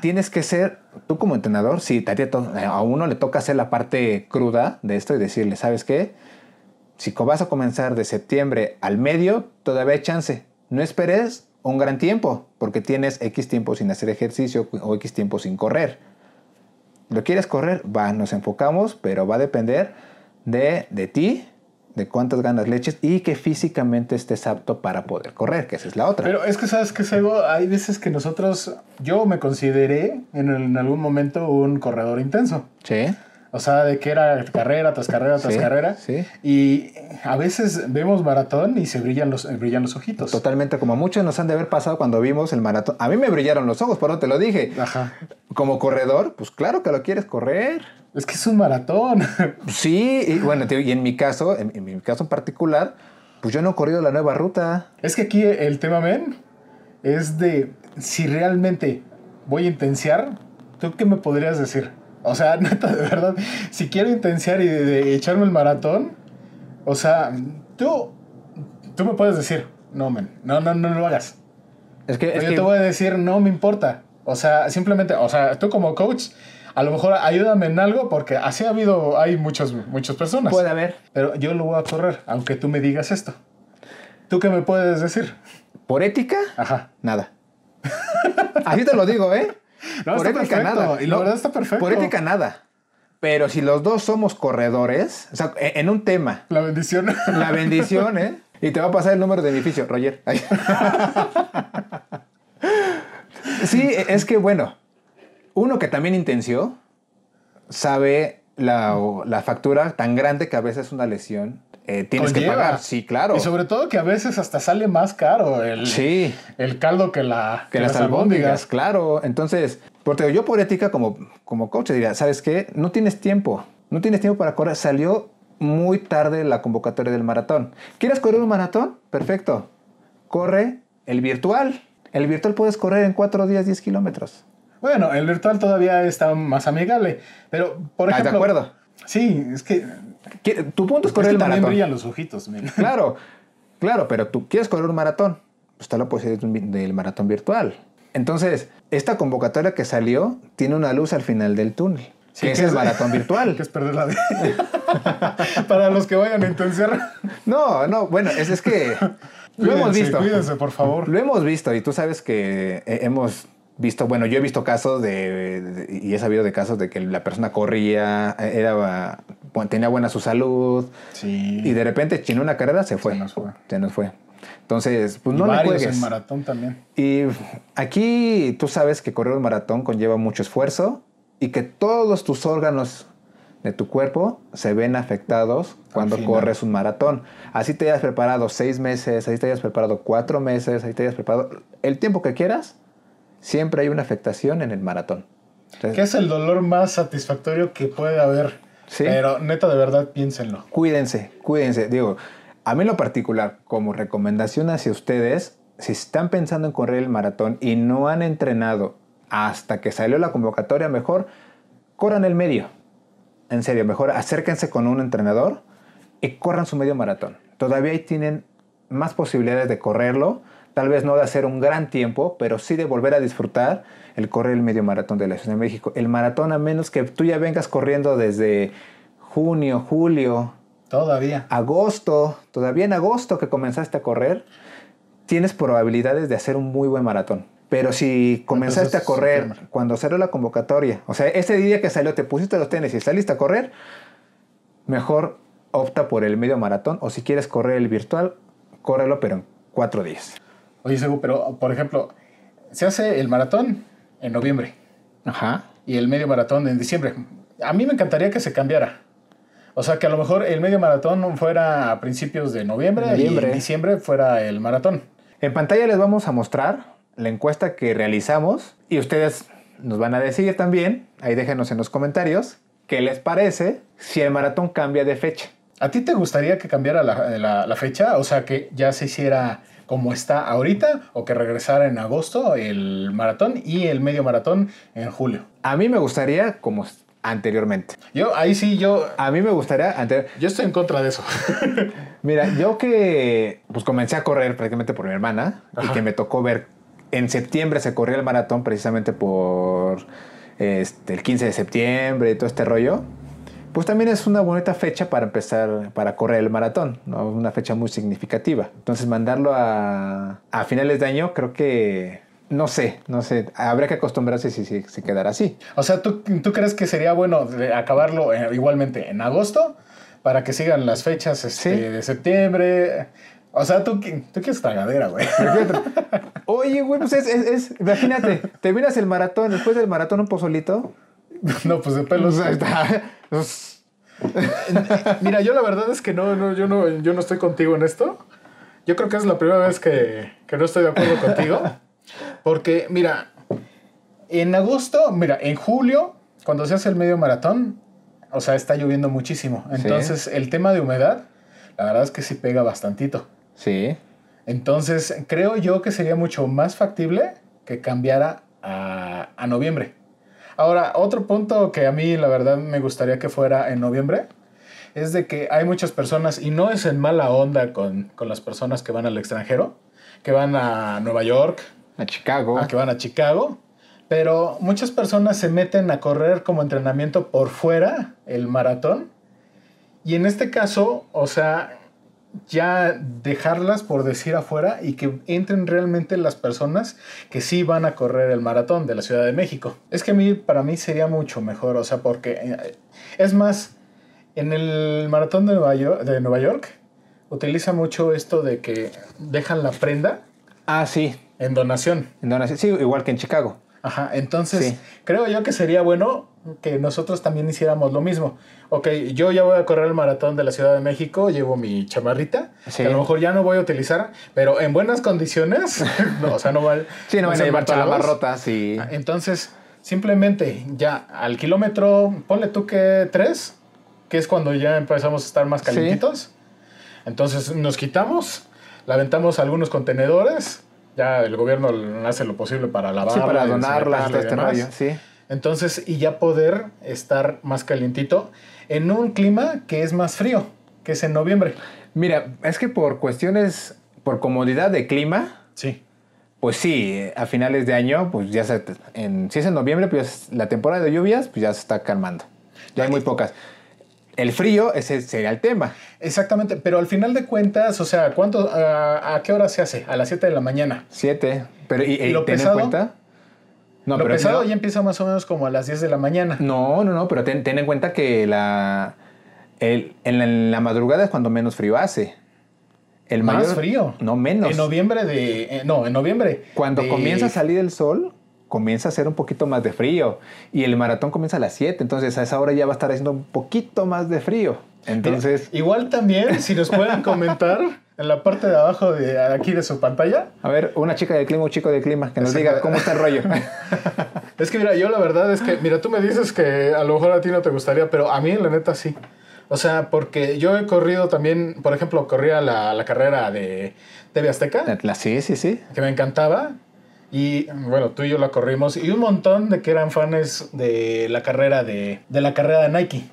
tienes que ser, tú como entrenador, si a, uno le toca hacer la parte cruda de esto y decirle, ¿sabes qué? Si vas a comenzar de septiembre al medio, todavía hay chance. No esperes un gran tiempo, porque tienes X tiempo sin hacer ejercicio o X tiempo sin correr. ¿Lo quieres correr? Va, nos enfocamos, pero va a depender de, de ti, de cuántas ganas leches y que físicamente estés apto para poder correr, que esa es la otra. Pero es que, ¿sabes qué, Sego? Hay veces que nosotros, yo me consideré en, en algún momento un corredor intenso. sí. O sea, de que era carrera tras carrera tras Sí, carrera. sí. Y a veces vemos maratón y se brillan los, brillan los ojitos. Totalmente, como muchos nos han de haber pasado cuando vimos el maratón. A mí me brillaron los ojos, por eso te lo dije. Ajá. Como corredor, pues claro que lo quieres correr. Es que es un maratón. Sí, y bueno, y en mi caso, en, en mi caso en particular, pues yo no he corrido la nueva ruta. es que aquí el tema, men, es de si realmente voy a intensiar, ¿tú qué me podrías decir? O sea, neta, de verdad, si quiero intensiar y de, de echarme el maratón, o sea, tú, tú me puedes decir, no, men, no, no, no lo hagas. Es que, es yo que- te voy a decir, no me importa. O sea, simplemente, o sea, tú como coach, a lo mejor ayúdame en algo porque así ha habido, hay muchos, muchas personas. puede haber. Pero yo lo voy a correr, aunque tú me digas esto. ¿Tú qué me puedes decir? Por ética, Ajá. nada. Así te lo digo, ¿eh? No, por ética, perfecto, nada. y la No, verdad está perfecto. Por ética, nada. Pero si los dos somos corredores, o sea, en en un tema, La bendición. la bendición, ¿eh? Y te va a pasar el número de edificio, Roger. Sí, es que bueno, uno que también intenció sabe la, la factura tan grande que a veces una lesión eh, tienes que pagar. Sí, claro. Y sobre todo que a veces hasta sale más caro el, Sí. el caldo que, la, Que las albóndigas, claro. Entonces, porque yo por ética como, como coach diría, ¿sabes qué? No tienes tiempo. No tienes tiempo para correr. Salió muy tarde la convocatoria del maratón. ¿Quieres correr un maratón? Perfecto. Corre el virtual. El virtual puedes correr en cuatro días 10 kilómetros. Bueno, el virtual todavía está más amigable. Pero, por Ah, de ejemplo. acuerdo. Sí, es que. ¿Qui- Tu punto es Es correr que el maratón. brillan los ojitos. Claro, claro, pero tú quieres correr un maratón. Pues está la posibilidad del maratón virtual. Entonces, esta convocatoria que salió tiene una luz al final del túnel. Sí, que es el es- maratón virtual. que es perder la vida. Para los que vayan a intensiar. No, no, bueno, es, es que lo hemos visto. Cuídense, por favor. Lo hemos visto y tú sabes que eh, hemos visto, bueno, yo he visto casos de, de- y he sabido de casos de que la persona corría, era, tenía buena su salud Sí. y de repente chinó una carrera, se fue. Se nos fue. Se nos fue. Entonces, pues Y no le juegues. en maratón también. Y aquí tú sabes que correr un maratón conlleva mucho esfuerzo y que todos tus órganos de tu cuerpo se ven afectados cuando corres un maratón. Así te hayas preparado seis meses, así te hayas preparado cuatro meses, así te hayas preparado el tiempo que quieras, siempre hay una afectación en el maratón. Entonces, Que es el dolor más satisfactorio que puede haber. Sí. Pero neta, de verdad, piénsenlo. Cuídense, cuídense. Digo, a mí en lo particular, como recomendación hacia ustedes, si están pensando en correr el maratón y no han entrenado hasta que salió la convocatoria, mejor corran el medio. En serio, mejor acérquense con un entrenador y corran su medio maratón. Todavía ahí tienen más posibilidades de correrlo, tal vez no de hacer un gran tiempo, pero sí de volver a disfrutar el correr el medio maratón de la Ciudad de México. El maratón, a menos que tú ya vengas corriendo desde junio, julio, Todavía. agosto, todavía en agosto que comenzaste a correr, tienes probabilidades de hacer un muy buen maratón. Pero si comenzaste Entonces, a correr septiembre. cuando salió la convocatoria, o sea, ese día que salió, te pusiste los tenis y saliste a correr, mejor opta por el medio maratón o si quieres correr el virtual, córrelo pero en cuatro días. Oye, Segu, pero por ejemplo, se hace el maratón en noviembre Ajá. y el medio maratón en diciembre. A mí me encantaría que se cambiara. O sea, que a lo mejor el medio maratón fuera a principios de noviembre, Noviembre. y en diciembre fuera el maratón. En pantalla les vamos a mostrar la encuesta que realizamos y ustedes nos van a decir también, ahí déjenos en los comentarios, qué les parece si el maratón cambia de fecha. ¿A ti te gustaría que cambiara la, la- la fecha? O sea, que ya se hiciera como está ahorita o que regresara en agosto el maratón y el medio maratón en julio. A mí me gustaría como anteriormente. Yo, ahí sí, yo, A mí me gustaría ante- yo estoy en contra de eso. Mira, yo que pues comencé a correr prácticamente por mi hermana y que me tocó ver en septiembre se corría el maratón precisamente por este, el 15 de septiembre y todo este rollo. Pues también es una bonita fecha para empezar, para correr el maratón, ¿no? Una fecha muy significativa. Entonces mandarlo a, a finales de año creo que, no sé, no sé, habría que acostumbrarse si se si, quedara así. O sea, ¿tú, ¿tú, crees que sería bueno acabarlo eh, igualmente en agosto para que sigan las fechas este, ¿Sí? de septiembre? O sea, tú, tú quieres tragadera, güey. Oye, güey, pues es, es, es, imagínate, te miras el maratón, después del maratón un pozolito. No, pues de pelos. Ahí está. Mira, yo la verdad es que no, no, yo no, yo no estoy contigo en esto. Yo creo que es la primera vez que, que no estoy de acuerdo contigo. Porque, mira, en agosto, mira, en julio, cuando se hace el medio maratón, o sea, está lloviendo muchísimo. Entonces, el tema de humedad, la verdad es que sí pega bastantito. Sí. Entonces, creo yo que sería mucho más factible que cambiara a, a noviembre. Ahora, otro punto que a mí la verdad me gustaría que fuera en noviembre es de que hay muchas personas, y no es en mala onda con, con las personas que van al extranjero, que van a Nueva York, a Chicago, a que van a Chicago, pero muchas personas se meten a correr como entrenamiento por fuera el maratón. Y en este caso, o sea, ya dejarlas por decir afuera y que entren realmente las personas que sí van a correr el maratón de la Ciudad de México. Es que a mí, para mí sería mucho mejor, o sea, porque eh, es más, en el maratón de Nueva York, de Nueva York utiliza mucho esto de que dejan la prenda. Ah, sí. En donación. En donación, sí, igual que en Chicago. Ajá, entonces sí. creo yo que sería bueno que nosotros también hiciéramos lo mismo. Ok, yo ya voy a correr el maratón de la Ciudad de México, llevo mi chamarrita, sí. que a lo mejor ya no voy a utilizar, pero en buenas condiciones, no, o sea, no va Sí, no van a llevar las rotas, sí. Entonces, simplemente ya al kilómetro, ponle tú que tres, que es cuando ya empezamos a estar más calientitos. Sí. Entonces nos quitamos, la aventamos algunos contenedores, ya el gobierno hace lo posible para lavarla. Sí, para donarla, todo este rollo, sí. Entonces, y ya poder estar más calientito en un clima que es más frío, que es en noviembre. Mira, es que por cuestiones, por comodidad de clima. Sí. Pues sí, a finales de año, pues ya se, en, si es en noviembre, pues la temporada de lluvias, pues ya se está calmando. Ya hay muy pocas. El frío, ese sería el tema. Exactamente, pero al final de cuentas, o sea, ¿cuánto, a, a qué hora se hace? A las 7 de la mañana. 7. Pero, ¿y, y lo ten pesado? en cuenta? No, lo pero pesado no, ya empieza más o menos como a las 10 de la mañana. No, no, no, pero ten, ten en cuenta que la, el, en, la, en, la, madrugada es cuando menos frío hace. El más mayor, frío. No, menos. En noviembre de... Eh, no, en noviembre. Cuando de, comienza a salir el sol, comienza a hacer un poquito más de frío. Y el maratón comienza a las 7, entonces a esa hora ya va a estar haciendo un poquito más de frío. Entonces... Mira, igual también, si nos pueden comentar en la parte de abajo de aquí de su pantalla. A ver, una chica del clima, un chico del clima, que nos diga cómo está el rollo. es que mira, yo la verdad es que, mira, tú me dices que a lo mejor a ti no te gustaría, pero a mí la neta sí. O sea, porque yo he corrido también, por ejemplo, corría la, la carrera de TV Azteca. La, sí, sí, sí. Que me encantaba. Y bueno, tú y yo la corrimos. Y un montón de que eran fans de la carrera de, de la carrera de Nike.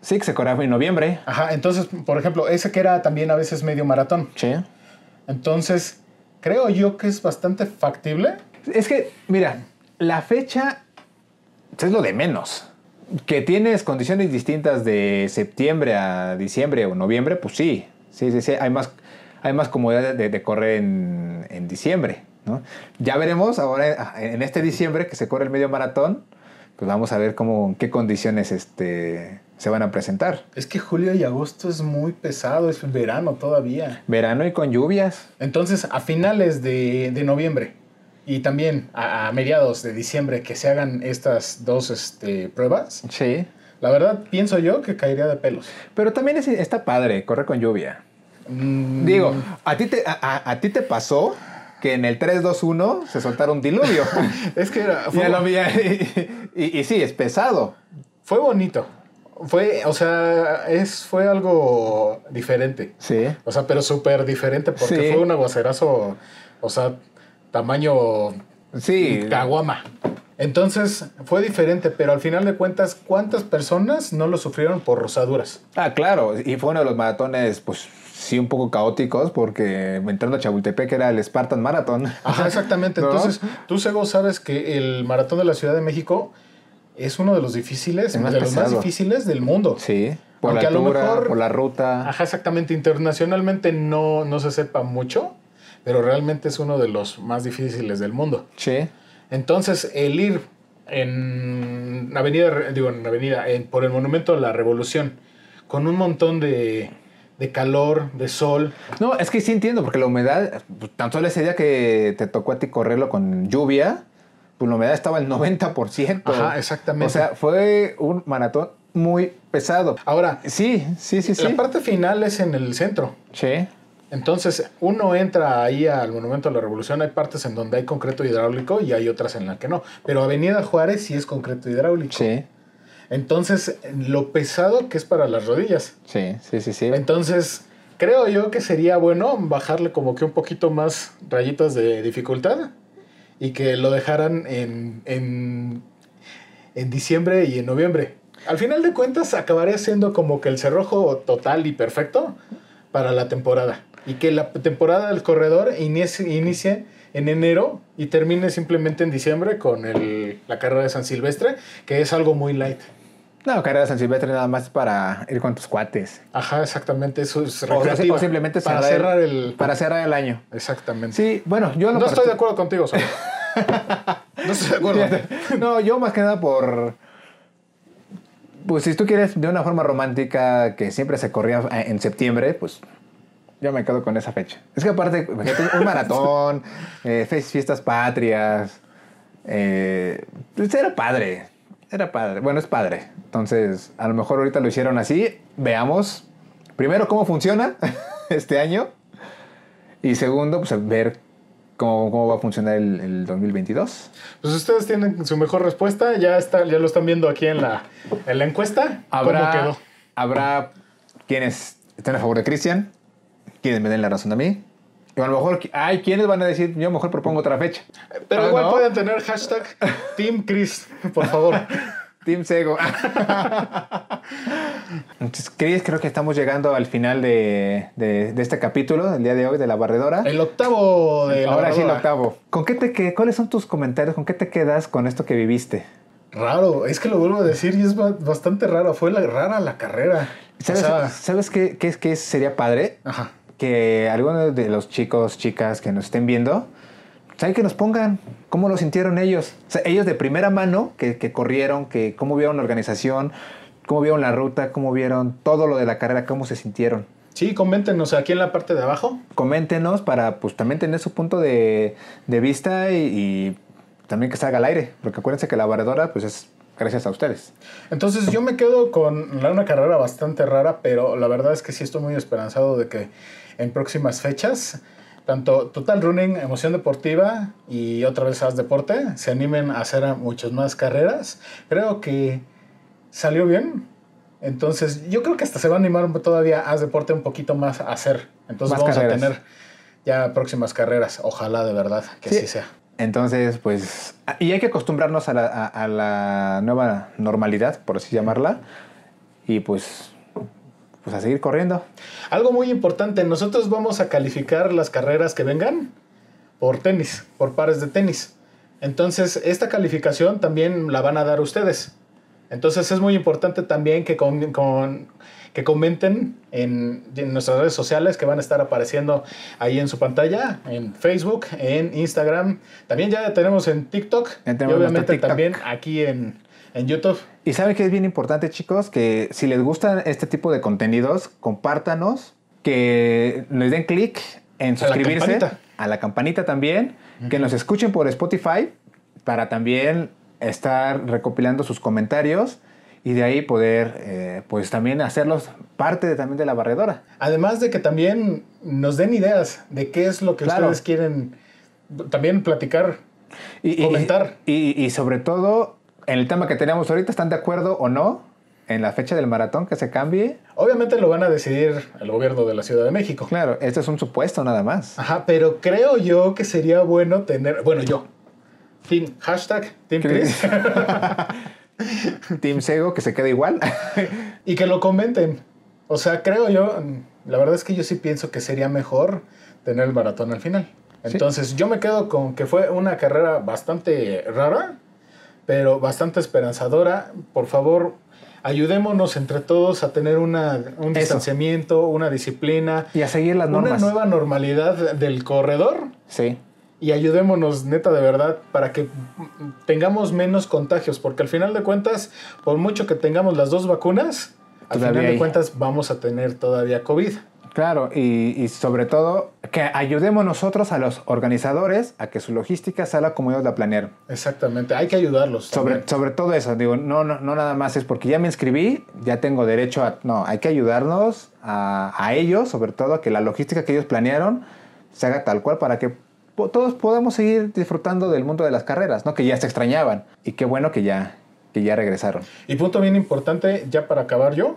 Sí, que se corría en noviembre. Ajá, entonces, por ejemplo, ese que era también a veces medio maratón. Sí. Entonces, creo yo que es bastante factible. Es que, mira, la fecha es lo de menos. Que tienes condiciones distintas de septiembre a diciembre o noviembre, pues sí. Sí, sí, sí. Hay más, hay más comodidad de, de correr en, en diciembre. ¿No? Ya veremos ahora en este diciembre que se corre el medio maratón, pues vamos a ver cómo, qué condiciones este, se van a presentar. Es que julio y agosto es muy pesado, es verano todavía. Verano y con lluvias. Entonces, a finales de, de noviembre y también a, a, mediados de diciembre que se hagan estas dos este, pruebas. Sí. La verdad, pienso yo que caería de pelos. Pero también es, está padre, corre con lluvia. Mm. Digo, ¿a ti, te, a, a ti te pasó que en el 3-2-1 se soltaron diluvio. es que era. Fue, y, y, y, sí, es pesado. Fue bonito. Fue, o sea, es, fue algo diferente. Sí. O sea, pero súper diferente porque sí. fue un aguacerazo, o sea, tamaño. Sí. Caguama. Entonces fue diferente, pero al final de cuentas, ¿cuántas personas no lo sufrieron por rosaduras? Ah, claro, y fue uno de los maratones, pues sí, un poco caóticos, porque entrando a Chapultepec era el Spartan Marathon. Ajá, exactamente. ¿No? Entonces, tú, Sego, sabes que el maratón de la Ciudad de México es uno de los difíciles, de los más difíciles del mundo. Sí. Por Aunque la a lo altura, mejor- por la ruta. Ajá, exactamente. Internacionalmente no, no se sepa mucho, pero realmente es uno de los más difíciles del mundo. Sí. Entonces, el ir en Avenida, digo, en Avenida, en- por el Monumento a la Revolución, con un montón de, de calor, de sol. No, es que sí entiendo, porque la humedad, pues, tan solo ese día que te tocó a ti correrlo con lluvia, pues la humedad estaba al 90%. Ajá, exactamente. O sea, fue un maratón muy pesado. Ahora, Sí, sí, sí, sí. la parte final es en el centro. Sí. Entonces, uno entra ahí al Monumento a la Revolución, hay partes en donde hay concreto hidráulico y hay otras en las que no. Pero Avenida Juárez sí es concreto hidráulico. Sí, Entonces, lo pesado que es para las rodillas. sí, sí, sí, sí. Entonces, creo yo que sería bueno bajarle como que un poquito más rayitas de dificultad y que lo dejaran en, en, en diciembre y en noviembre. Al final de cuentas, acabaría siendo como que el cerrojo total y perfecto para la temporada. Y que la temporada del corredor inicie, inicie en enero y termine simplemente en diciembre con el, la carrera de San Silvestre, que es algo muy light. No, carrera de San Silvestre nada más para ir con tus cuates. Ajá, exactamente, eso es O, recreativa. o simplemente para cerrar el... Para cerrar el año. Exactamente. Sí, bueno, yo no lo estoy de acuerdo contigo, Sol. no estoy de acuerdo. No, yo más que nada por. Pues si tú quieres de una forma romántica que siempre se corría en septiembre, pues yo me quedo con esa fecha. Es que aparte, un maratón, eh, fiestas patrias, eh, pues era padre. Era padre. Bueno, es padre. Entonces, a lo mejor ahorita lo hicieron así. Veamos primero cómo funciona este año. Y segundo, pues ver cómo, cómo va a funcionar el, el 2022. Pues ustedes tienen su mejor respuesta. Ya está, ya lo están viendo aquí en la, en la encuesta. ¿Cómo Habrá, quedó? habrá quienes estén a favor de Cristian, quienes me den la razón a mí. Y a lo mejor hay quienes van a decir, yo mejor propongo otra fecha. Pero Ah, igual ¿no? pueden tener hashtag Team Chris, por favor. Team Sego. Entonces, Chris, creo que estamos llegando al final de, de- de este capítulo, del día de hoy, de la barredora. El octavo de la Ahora sí, el octavo. ¿Con qué te que- ¿Cuáles son tus comentarios? ¿Con qué te quedas con esto que viviste? Raro, es que lo vuelvo a decir y es ba- bastante raro. Fue la, rara la carrera. O ¿Sabes, sea, ¿sabes qué, qué, es- qué sería padre? ajá. Que algunos de los chicos, chicas que nos estén viendo, ¿saben que nos pongan cómo lo sintieron ellos? O sea, ellos de primera mano, que, que corrieron, que cómo vieron la organización, cómo vieron la ruta, cómo vieron todo lo de la carrera, cómo se sintieron. Sí, coméntenos aquí en la parte de abajo. Coméntenos para pues también tener su punto de, de vista y, y también que salga al aire, porque acuérdense que la barredora pues es gracias a ustedes. Entonces yo me quedo con una carrera bastante rara, pero la verdad es que sí estoy muy esperanzado de que en próximas fechas, tanto Total Running, Emoción Deportiva y otra vez Haz Deporte se animen a hacer muchas más carreras. Creo que salió bien. Entonces yo creo que hasta se va a animar todavía Haz Deporte un poquito más a hacer. Entonces Más vamos carreras. a tener ya próximas carreras. Ojalá de verdad que Sí. así sea. Entonces, pues, y hay que acostumbrarnos a la, a- la nueva normalidad, por así llamarla, y pues, pues a seguir corriendo. Algo muy importante, nosotros vamos a calificar las carreras que vengan por tenis, por pares de tenis. Entonces, esta calificación también la van a dar ustedes. Entonces, es muy importante también que, con- que comenten en, en nuestras redes sociales que van a estar apareciendo ahí en su pantalla, en Facebook, en Instagram. También ya tenemos en TikTok y obviamente TikTok. también aquí en, en YouTube. Y saben que es bien importante, chicos, que si les gustan este tipo de contenidos, compártanos, que les den clic en A la suscribirse a la campanita también, que nos escuchen por Spotify para también estar recopilando sus comentarios y de ahí poder, eh, pues también hacerlos parte de, también de la barredora. Además de que también nos den ideas de qué es lo que Claro. ustedes quieren también platicar. Y, y- Comentar. Y, y sobre todo, en el tema que tenemos ahorita, ¿están de acuerdo o no en la fecha del maratón que se cambie? Obviamente lo van a decidir el gobierno de la Ciudad de México. Claro, esto es un supuesto nada más. Ajá, pero creo yo que sería bueno tener, bueno, yo, team, hashtag, team Chris, Team Sego, que se quede igual. y que lo comenten. O sea, creo yo, la verdad es que yo sí pienso que sería mejor tener el maratón al final. Sí. Entonces, yo me quedo con que fue una carrera bastante rara, pero bastante esperanzadora. Por favor, ayudémonos entre todos a tener una, un Eso. distanciamiento, una disciplina, Y a seguir las una normas. nueva normalidad del corredor Sí. Y ayudémonos neta de verdad para que tengamos menos contagios, porque al final de cuentas, por mucho que tengamos las dos vacunas, al Todavía final de hay. cuentas vamos a tener todavía COVID. Claro, y, y sobre todo que ayudemos nosotros a los organizadores a que su logística salga como ellos la planearon. Exactamente, hay que ayudarlos. Sobre, sobre todo eso, digo, no, no, no nada más es porque ya me inscribí, ya tengo derecho a... No, hay que ayudarnos a, a ellos, sobre todo a que la logística que ellos planearon se haga tal cual para que todos podamos seguir disfrutando del mundo de las carreras, ¿no? Que ya se extrañaban. Y qué bueno que ya, que ya regresaron. Y punto bien importante, ya para acabar yo,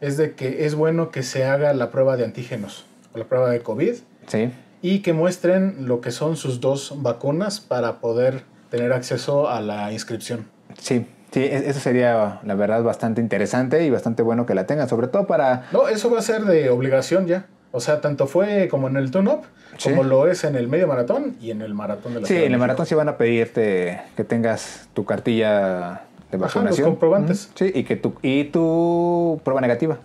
es de que es bueno que se haga la prueba de antígenos, o la prueba de COVID, Sí. y que muestren lo que son sus dos vacunas para poder tener acceso a la inscripción. Sí, sí, e- eso sería la verdad bastante interesante y bastante bueno que la tengan, sobre todo para... No, eso va a ser de obligación ya. O sea, tanto fue como en el tune-up, Sí. como lo es en el medio maratón y en el maratón de la Sí, en el México. maratón sí van a pedirte que tengas tu cartilla de Ajá, vacunación. los comprobantes. Sí, y, que tu, y tu prueba negativa.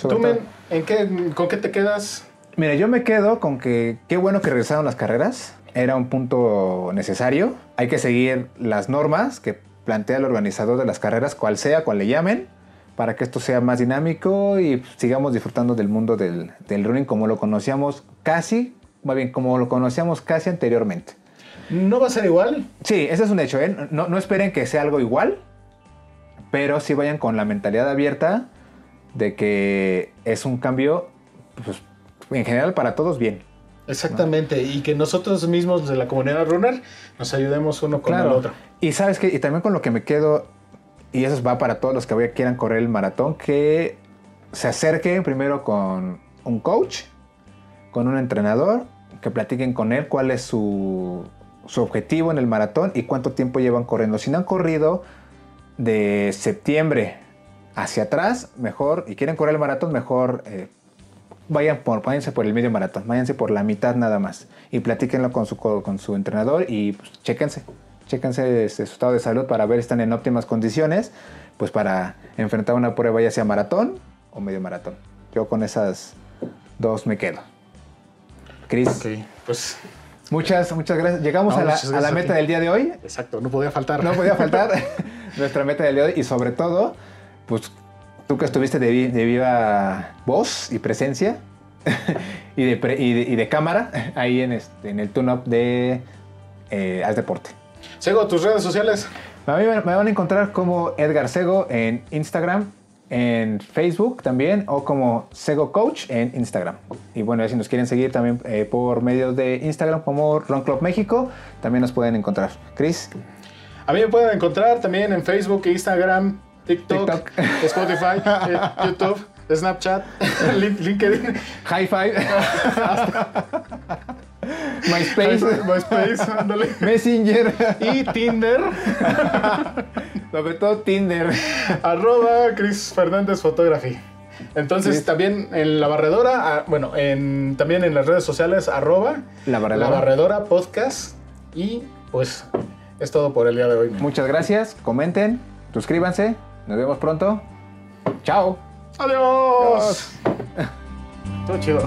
Tú, men, ¿en qué, ¿con qué te quedas? Mira, yo me quedo con que qué bueno que regresaron las carreras. Era un punto necesario. Hay que seguir las normas que plantea el organizador de las carreras, cual sea, cual le llamen, para que esto sea más dinámico y sigamos disfrutando del mundo del, del running como lo conocíamos casi, más bien, como lo conocíamos casi anteriormente. ¿No va a ser igual? Sí, ese es un hecho, ¿eh? No, no esperen que sea algo igual, pero sí vayan con la mentalidad abierta de que es un cambio, pues, en general para todos bien. Exactamente, y que nosotros mismos de la comunidad runner nos ayudemos uno con el otro. Y sabes que, y también con lo que me quedo, y eso va para todos los que voy- quieran correr el maratón, que se acerquen primero con un coach, con un entrenador, que platiquen con él cuál es su, su objetivo en el maratón y cuánto tiempo llevan corriendo. Si no han corrido de septiembre hacia atrás, mejor, y quieren correr el maratón, mejor eh, vayan por, váyanse por el medio maratón, váyanse por la mitad nada más y platíquenlo con su, co- con su entrenador y pues, chéquense, chéquense este, su estado de salud para ver si están en óptimas condiciones, pues para enfrentar una prueba ya sea maratón o medio maratón. Yo con esas dos me quedo. Cris, Ok, pues muchas, muchas gracias. Llegamos No, a la, a la a meta del día de hoy. exacto, no podía faltar. No podía faltar nuestra meta del día de hoy y sobre todo, pues tú que estuviste de, vi- de viva voz y presencia y, de pre- y, de, y de cámara ahí en, este, en el tune-up de eh, Haz Deporte. Sego, tus redes sociales. A mí me, me van a encontrar como Edgar Sego en Instagram, en Facebook también, o como Sego Coach en Instagram. Y bueno, si nos quieren seguir también eh, por medio de Instagram como Run Club México, también nos pueden encontrar. Chris, A mí me pueden encontrar también en Facebook, Instagram, TikTok, TikTok. Spotify, eh, YouTube, Snapchat, Lin- LinkedIn, High Five, MySpace, MySpace, ándale. Messenger y Tinder, sobre todo Tinder. arroba Chris Fernández Photography. Entonces Sí. también en la barredora, ah, bueno, en, también en las redes sociales, arroba La Barredora. La Barredora Podcast. Y pues es todo por el día de hoy. Muchas gracias, comenten, suscríbanse, nos vemos pronto. Chao. Adiós. Todo chido.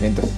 Vientos.